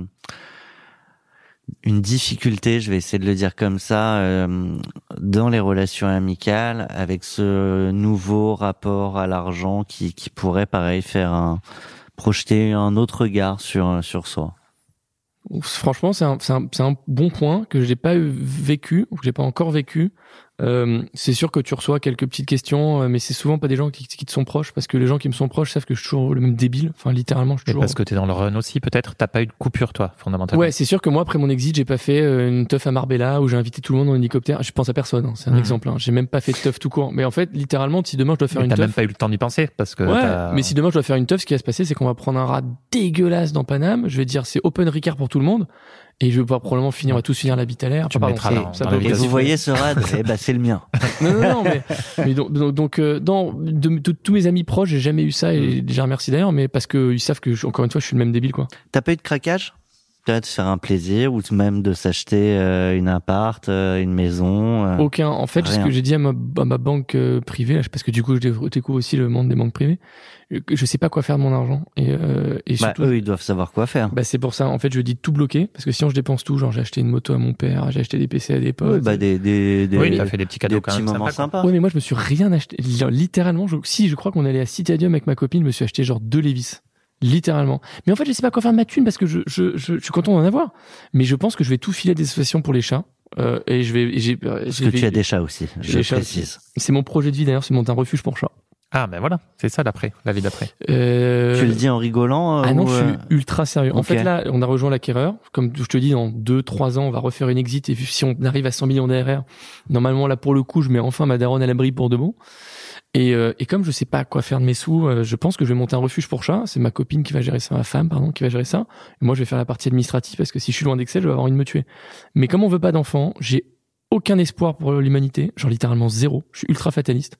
une difficulté, je vais essayer de le dire comme ça, euh, dans les relations amicales, avec ce nouveau rapport à l'argent qui, qui pourrait, pareil, faire un projeter un autre regard sur sur soi. Franchement, c'est un, un, un bon point que j'ai pas eu vécu ou que j'ai pas encore vécu. Euh, c'est sûr que tu reçois quelques petites questions, euh, mais c'est souvent pas des gens qui, qui te sont proches parce que les gens qui me sont proches savent que je suis toujours le même débile. Enfin, littéralement, je suis Et toujours. parce que t'es dans le run aussi peut-être. T'as pas eu de coupure toi fondamentalement. Ouais, c'est sûr que moi, après mon exit, j'ai pas fait euh, une teuf à Marbella où j'ai invité tout le monde en hélicoptère. Je pense à personne, hein, c'est un Mhm. exemple. Hein. J'ai même pas fait de teuf tout court. Mais en fait, littéralement, si demain je dois faire Mais une t'as teuf, même pas eu le temps d'y penser parce que. Ouais, t'as- mais si demain je dois faire une teuf, ce qui va se passer, c'est qu'on va prendre un rat dégueulasse dans Paname. Je vais dire c'est open Ricard pour tout le monde. Et je vais pouvoir probablement finir, on va tous finir à l'habitaire. Tu Enfin, ça- là, ça peut- Et vous voyez ce rad Eh ben c'est le mien. Non, non, non, mais, mais donc, donc, donc, euh, dans, de, de tous mes amis proches, j'ai jamais eu ça et Mm. je les remercie d'ailleurs, mais parce que ils savent que, je- encore une fois, je suis le même débile, quoi. T'as pas eu de craquage? Peut-être se faire un plaisir ou même de s'acheter euh, une appart, euh, une maison. euh. Aucun. En fait, ce Rien. que j'ai dit à ma, à ma banque euh, privée, parce que du coup, je découvre aussi le monde des banques privées. Je, je sais pas quoi faire de mon argent. Et, euh, et Bah, surtout, eux, ils doivent savoir quoi faire. bah, c'est pour ça. En fait, je dis de tout bloquer parce que sinon, je dépense tout. Genre, j'ai acheté une moto à mon père, j'ai acheté des PC à des potes. Ouais, bah, des, des, des, Oui, a fait des petits cadeaux des quand petits même moments sympas, quoi. sympas. Ouais, mais moi, je me suis rien acheté. Genre, Littéralement, je, si, je crois qu'on allait à Citadium avec ma copine, je me suis acheté genre deux Levis. Littéralement. Mais en fait, je sais pas quoi faire de ma thune parce que je, je, je, je suis content d'en avoir. Mais je pense que je vais tout filer à des associations pour les chats. Euh, et je vais, et j'ai, euh, Parce j'ai- que tu as des chats aussi, j'ai je des chats précise. c'est mon projet de vie d'ailleurs, c'est monter un refuge pour chats. Ah, ben voilà, c'est ça l'après, la vie d'après. Euh, Tu le dis en rigolant euh, Ah non, ou, je suis euh, ultra sérieux. En fait, là, on a rejoint l'acquéreur. Comme je te dis, dans deux, trois ans, on va refaire une exit. Et vu- si on arrive à 100 millions d'ARR, normalement, là, pour le coup, je mets enfin ma daronne à l'abri pour de bon. Et, euh, et comme je sais pas quoi faire de mes sous, euh, je pense que je vais monter un refuge pour chats. C'est ma copine qui va gérer ça, ma femme, pardon, qui va gérer ça. Et moi, je vais faire la partie administrative parce que si je suis loin d'Excel, je vais avoir envie de me tuer. Mais comme on veut pas d'enfants, j'ai aucun espoir pour l'humanité. Genre littéralement zéro. Je suis ultra fataliste.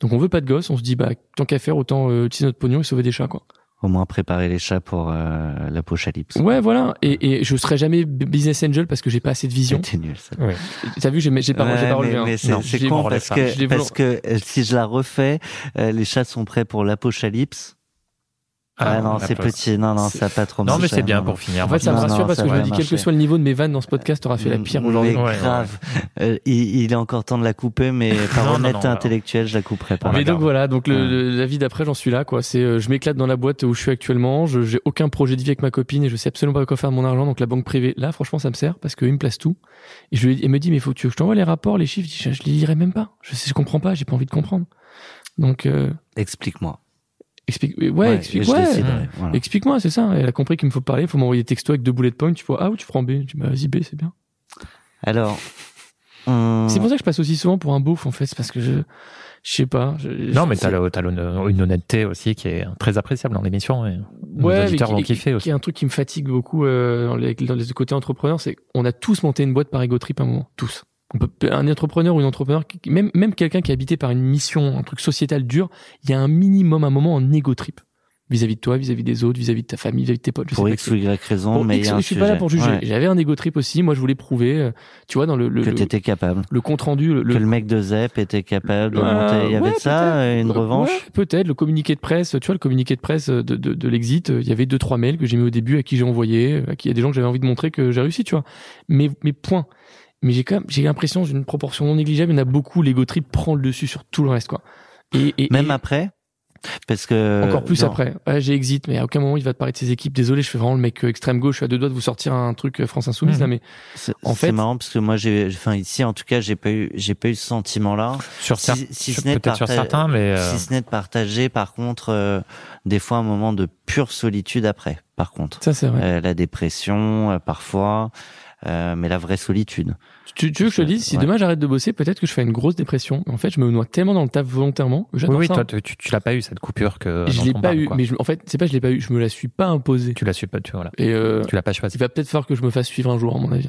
Donc on veut pas de gosses. On se dit, bah, tant qu'à faire, autant euh, utiliser notre pognon et sauver des chats, quoi. Au moins préparer les chats pour euh, l'apocalypse. Ouais, voilà. Et, et je serai jamais business angel parce que j'ai pas assez de vision. C'était nul ça. T'as vu, j'ai j'ai pas, j'ai Ouais, pas relevé. mais, mais c'est Non, c'est j'ai- con parce que, parce que euh, si je la refais, euh, les chats sont prêts pour l'apocalypse. Ah, non, la c'est petit. Non, non, C'est- ça a pas trop Non, mais c'est bien non. pour finir. En fait, ça me Non, rassure non, parce que je me dis, quel que soit le niveau de mes vannes dans ce podcast, t'auras fait la pire Mm, aujourd'hui. Ouais, grave. Euh, il, il est encore temps de la couper, mais par Non, non, honnêteté non, intellectuelle, je la couperai pas. Mais donc voilà, donc le, Ouais. le- la vie d'après, j'en suis là, quoi. C'est, euh, je m'éclate dans la boîte où je suis actuellement. Je, j'ai aucun projet de vie avec ma copine et je sais absolument pas quoi faire de mon argent. Donc la banque privée, là, franchement, ça me sert parce qu'il me place tout. Et je lui, il me dit, mais faut que tu, je t'envoie les rapports, les chiffres. Je, je les lirai même pas. Je sais, je comprends pas. J'ai pas envie de comprendre. Donc, euh, Explique-moi. Explique, ouais, explique, ouais. voilà. Explique-moi, c'est ça. Elle a compris qu'il me faut parler, il faut m'envoyer des textos avec deux bullet points. Tu vois A ou tu prends B. Dis, bah, vas-y, B, c'est bien. Alors, C'est pour ça que je passe aussi souvent pour un beauf, en fait. C'est parce que je, je sais pas. je- Non, mais t'as le- t'as une honnêteté aussi qui est très appréciable dans l'émission. Et Ouais, auditeurs qui- vont kiffer qui aussi. est un truc qui me fatigue beaucoup euh, dans, les, dans les côtés entrepreneurs, c'est qu'on a tous monté une boîte par ego trip à un moment, tous. On peut, un entrepreneur ou une entrepreneur, même, même quelqu'un qui est habité par une mission, un truc sociétal dur, il y a un minimum, un moment en ego trip vis-à-vis de toi, vis-à-vis des autres, vis-à-vis de ta famille, vis-à-vis de tes potes. Je pour sais X ou Y raison, Pour mais X, y a un je suis pas là pour juger. Ouais. J'avais un ego trip aussi. Moi, je voulais prouver, euh, tu vois, dans le, le, que le, t'étais capable. le compte rendu, le, Que le mec de Zep était capable de Euh, monter. Il y avait ça, peut-être. une Euh, revanche ouais, Peut-être le communiqué de presse. Tu vois le communiqué de presse de, de, de l'exit. euh, Il y avait deux trois mails que j'ai mis au début à qui j'ai envoyé, euh, à qui il y a des gens que j'avais envie de montrer que j'ai réussi. Tu vois. Mais mais point. Mais j'ai quand même j'ai l'impression d'une proportion non négligeable. Il y en a beaucoup. L'ego trip prend le dessus sur tout le reste quoi. Et, et Même et après? Parce que. encore plus non. après. Ouais, j'ai exit, mais à aucun moment il va te parler de ses équipes. Désolé, je fais vraiment le mec euh, extrême gauche. Je suis à deux doigts de vous sortir un truc euh, France Insoumise Mhm. là, mais C'est En c'est fait- marrant parce que moi, j'ai, enfin, ici, en tout cas, j'ai pas eu, j'ai pas eu ce sentiment-là. Sur Si- cer- si sur- ce n'est peut-être sur parta- certains, mais euh, Si ce n'est de partager, par contre, euh, des fois, un moment de pure solitude après, par contre. ça c'est vrai. Euh, la dépression, euh, parfois, euh, mais la vraie solitude. Tu, tu veux que je te dise, si Ouais. demain j'arrête de bosser, peut-être que je fais une grosse dépression. En fait, je me noie tellement dans le taf volontairement oui, oui, ça. toi, tu, tu- tu l'as pas eu cette coupure que. je l'ai pas eu, quoi. mais je- en fait, c'est pas je l'ai pas eu, je me la suis pas imposée. Tu l'as su pas, tu voilà. Et euh, Tu l'as pas choisi. il va peut-être falloir que je me fasse suivre un jour, à mon avis.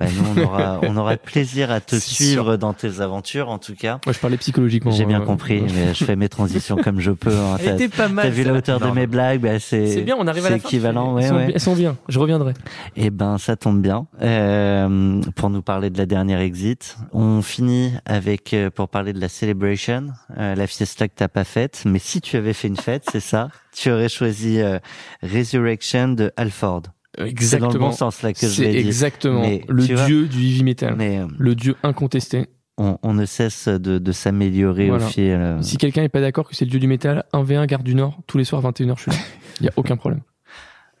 Bah, nous, on aura, on aura plaisir à te suivre dans tes aventures, en tout cas. Moi, je parlais psychologiquement. J'ai bien euh, compris, euh, mais je fais mes transitions comme je peux. Hein. Elle était pas mal. t'as vu la hauteur de mes non. blagues, bah, c'est, C'est bien, on arrive à la c'est fin. équivalent, elles, ouais, sont, ouais. elles sont bien. Je reviendrai. Eh ben, ça tombe bien. Euh, pour nous parler de la dernière exit, on finit avec euh, pour parler de la celebration, euh, la fiesta que t'as pas faite. Mais si tu avais fait une fête, c'est ça, tu aurais choisi euh, Resurrection de Alford. C'est dans le Exactement. bon sens là que je C'est l'ai dit. exactement Mais le vois- dieu du heavy metal. Mais euh, Le dieu incontesté. on, on ne cesse de, de s'améliorer Voilà. au fil. euh, Si quelqu'un est pas d'accord que c'est le dieu du métal, 1v1 Gare du Nord, tous les soirs 21h, je suis là. Il y a aucun problème.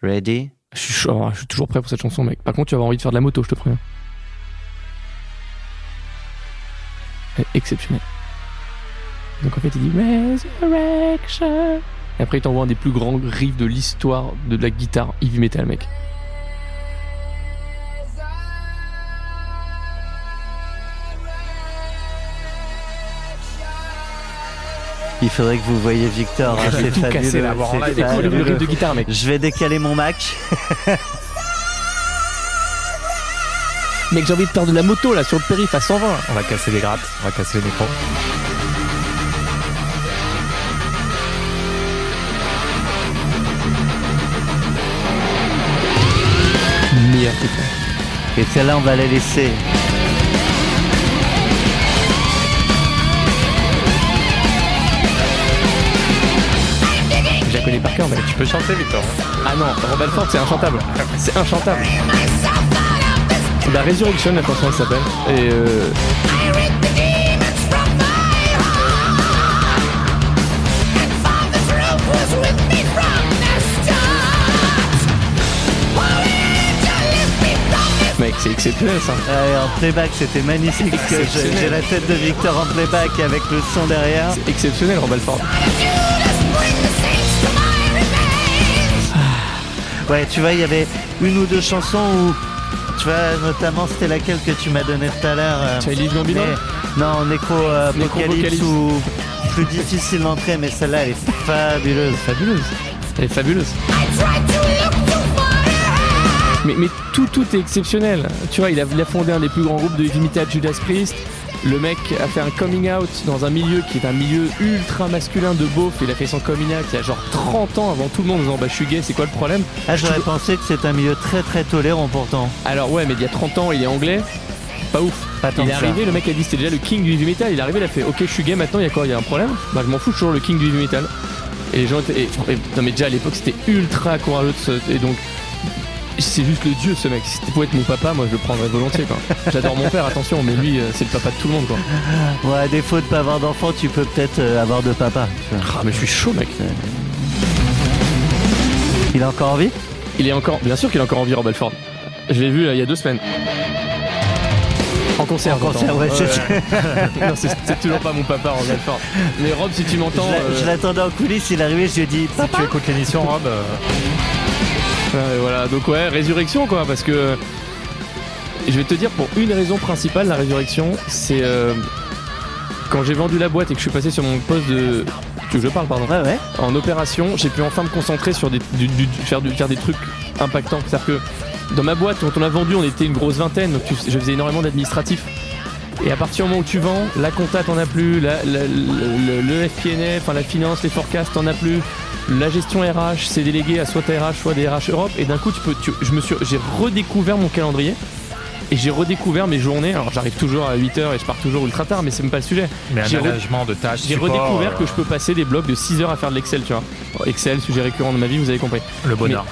Ready? Je suis, chaud, je suis toujours prêt pour cette chanson, mec. Par contre, tu vas avoir envie de faire de la moto, je te préviens. Exceptionnelle. Donc en fait, il dit Resurrection. Et après, il t'envoie un des plus grands riffs de l'histoire de la guitare heavy metal, mec. Il faudrait que vous voyiez Victor. hein, Je vais c'est tout fabuleux, casser là. c'est Là, écoute le fabuleux. riff de guitare, mec. Je vais décaler mon Mac. Mec, j'ai envie de faire de la moto là sur le périph à 120. On va casser les grattes, on va casser les micros. Et celle-là, on va la laisser. Je la connais par cœur, mais Tu peux chanter, Victor. Ah non, Rob Alford, c'est inchantable. C'est inchantable. La Résurrection, la chanson, elle s'appelle. Et euh, c'est exceptionnel ça. Ouais, en playback, c'était magnifique. J'ai la tête de Victor en playback avec le son derrière. C'est exceptionnel, Rob Alford. Ouais, tu vois, il y avait une ou deux chansons où, tu vois, notamment c'était laquelle que tu m'as donné tout à l'heure. euh, Childish Gambino mais- Non, Nécro euh, Apocalypse Nécro-Apocalypse. ou plus difficile d'entrer, mais celle-là elle est fabuleuse. Fabuleuse. Elle est fabuleuse. Mais, mais tout, tout est exceptionnel. Tu vois, il a, il a fondé un des plus grands groupes de heavy metal, Judas Priest. Le mec a fait un coming out dans un milieu qui est un milieu ultra masculin de beauf. Il a fait son coming out il y a genre 30 ans avant tout le monde en disant bah je suis gay, c'est quoi le problème? Ah, j'aurais pensé que c'est un milieu très très tolérant pourtant. Alors ouais, mais il y a 30 ans, il est anglais. Pas ouf. Pas Il est ça. arrivé, le mec a dit c'était déjà le king du heavy metal. Il est arrivé, il a fait ok, je suis gay maintenant, il y a quoi? Il y a un problème? Bah je m'en fous, je suis toujours le king du heavy metal. Et les gens étaient. et- et- non mais déjà à l'époque c'était ultra courageux de se- Et donc. C'est juste le dieu ce mec. Si c'était pour être mon papa, moi je le prendrais volontiers quoi. J'adore mon père, attention, mais lui euh, c'est le papa de tout le monde quoi. Ouais, à défaut de pas avoir d'enfant, tu peux peut-être euh, avoir de papa. tu. Ah mais je suis chaud mec. Il a encore envie Il est encore. Bien sûr qu'il est encore en vie Rob Alford. Je l'ai vu là, il y a deux semaines. En concert. En concert, ouais, c'est- toujours pas mon papa Rob Alford. Mais Rob, si tu m'entends. Je l'a- euh, Je l'attendais en coulisses, il est arrivé, je lui ai dit Si tu écoutes l'émission, Rob, euh, Voilà, donc ouais, résurrection quoi, parce que je vais te dire pour une raison principale, la résurrection, c'est euh, quand j'ai vendu la boîte et que je suis passé sur mon poste de. Tu veux que je parle, pardon? Ouais, ouais. En opération, j'ai pu enfin me concentrer sur des, du- du- faire, du- faire des trucs impactants. C'est-à-dire que dans ma boîte, quand on a vendu, on était une grosse vingtaine, donc tu- je faisais énormément d'administratifs. Et à partir du moment où tu vends, la compta t'en as plus, la- la- le, le FPNF, enfin la finance, les forecasts t'en as plus, la gestion RH, c'est délégué à soit ta RH, soit des RH Europe, et d'un coup tu peux, tu- je me suis, j'ai redécouvert mon calendrier. Et j'ai redécouvert mes journées. Alors j'arrive toujours à 8h et je pars toujours ultra tard, mais c'est même pas le sujet. mais un de tâches. J'ai redécouvert euh, que je peux passer des blocs de 6 heures à faire de l'Excel, tu vois. Excel, sujet récurrent de ma vie, vous avez compris. Le bonheur.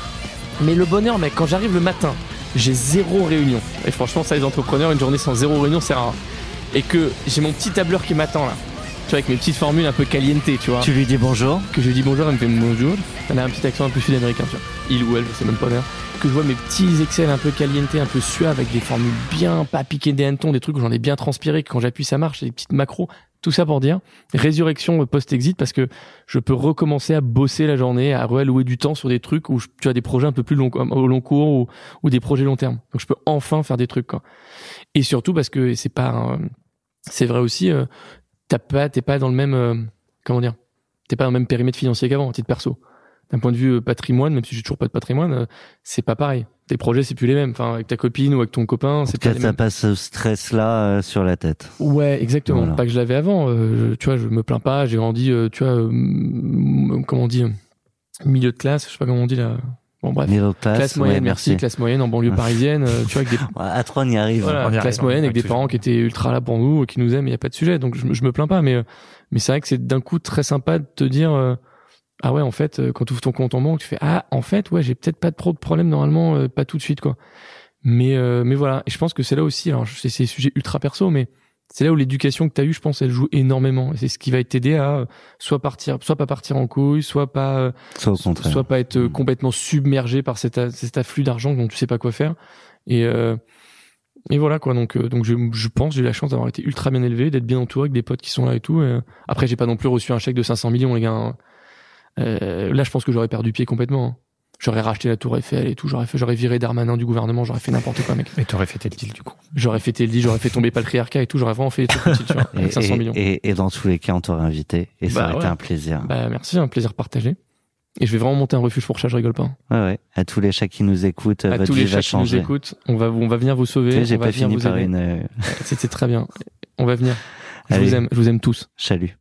Mais le bonheur, mec, quand j'arrive le matin, j'ai zéro réunion. Et franchement, ça, les entrepreneurs, une journée sans zéro réunion, c'est rare. Et que j'ai mon petit tableur qui m'attend là. Tu vois, avec mes petites formules un peu caliente, tu vois. Tu lui dis bonjour. Que je lui dis bonjour, elle me fait bonjour. Elle a un petit accent un peu sud-américain, tu vois. Il ou elle, je sais même pas d'ailleurs. Que je vois mes petits Excel un peu caliente, un peu suaves, avec des formules bien pas piquées des hannetons, des trucs où j'en ai bien transpiré, que quand j'appuie ça marche, des petites macros. Tout ça pour dire résurrection post-exit parce que je peux recommencer à bosser la journée, à réallouer du temps sur des trucs où je- tu as des projets un peu plus long, au long cours ou, ou des projets long terme. Donc je peux enfin faire des trucs quoi. Et surtout parce que c'est pas, un- c'est vrai aussi, euh, t'as pas, t'es pas dans le même, euh, comment dire, t'es pas dans le même périmètre financier qu'avant, à titre perso. D'un point de vue euh, patrimoine, même si j'ai toujours pas de patrimoine, euh, c'est pas pareil. Tes projets, c'est plus les mêmes. Enfin, avec ta copine ou avec ton copain, c'est pas les mêmes. passe ce stress-là euh, sur la tête. Ouais, exactement. Voilà. Pas que je l'avais avant. euh, je- tu vois, je me plains pas. J'ai grandi, euh, tu vois, euh, comment on dit, milieu de classe. Je sais pas comment on dit là. Bon bref. Middle class, Classe moyenne, ouais, merci. Classe moyenne en banlieue parisienne. euh, tu vois, avec des Ouais, À trois, on y arrive. voilà, on y classe arrive, moyenne hein, avec des parents qui étaient ultra là pour nous, qui nous aiment, il y a pas de sujet. Donc je, me- je me plains pas, mais euh, mais c'est vrai que c'est d'un coup très sympa de te dire euh, ah ouais en fait euh, quand tu ouvres ton compte en banque, tu fais ah en fait ouais j'ai peut-être pas trop de problème normalement, euh, pas tout de suite quoi. Mais euh, mais voilà, et je pense que c'est là aussi. Alors c'est sujets ultra perso, mais c'est là où l'éducation que tu as eue, je pense, elle joue énormément. Et c'est ce qui va t'aider à euh, soit partir, soit pas partir en couille, soit pas euh, Soit au contraire. soit pas être euh, Mm. complètement submergé par cet, afflux d'argent dont tu sais pas quoi faire. Et, euh, et voilà quoi. Donc, euh, donc je, je pense, j'ai eu la chance d'avoir été ultra bien élevé, d'être bien entouré avec des potes qui sont là et tout. Et, après, j'ai pas non plus reçu un chèque de 500 millions, les gars. hein. Euh, là, je pense que j'aurais perdu pied complètement. Hein. J'aurais racheté la Tour Eiffel et tout. J'aurais fait, j'aurais viré Darmanin du gouvernement. J'aurais fait n'importe quoi, mec. Et t'aurais fêté le deal du coup. J'aurais fait TLD, j'aurais fait tomber patriarcat et tout. J'aurais vraiment fait des trucs petits, tu vois, Et, avec 500 et- millions. et- et dans tous les cas, on t'aurait invité. Et ça Bah aurait été un plaisir. Bah, merci, un plaisir partagé. Et je vais vraiment monter un refuge pour chat, je rigole pas. Ouais, ouais. À tous les chats qui nous écoutent, à votre tous vie les va chats qui nous écoutent, on va, on va venir vous sauver. J'ai pas fini vous par aider. une euh, C'était très bien. On va venir. Je Allez. vous aime, je vous aime tous. chalut.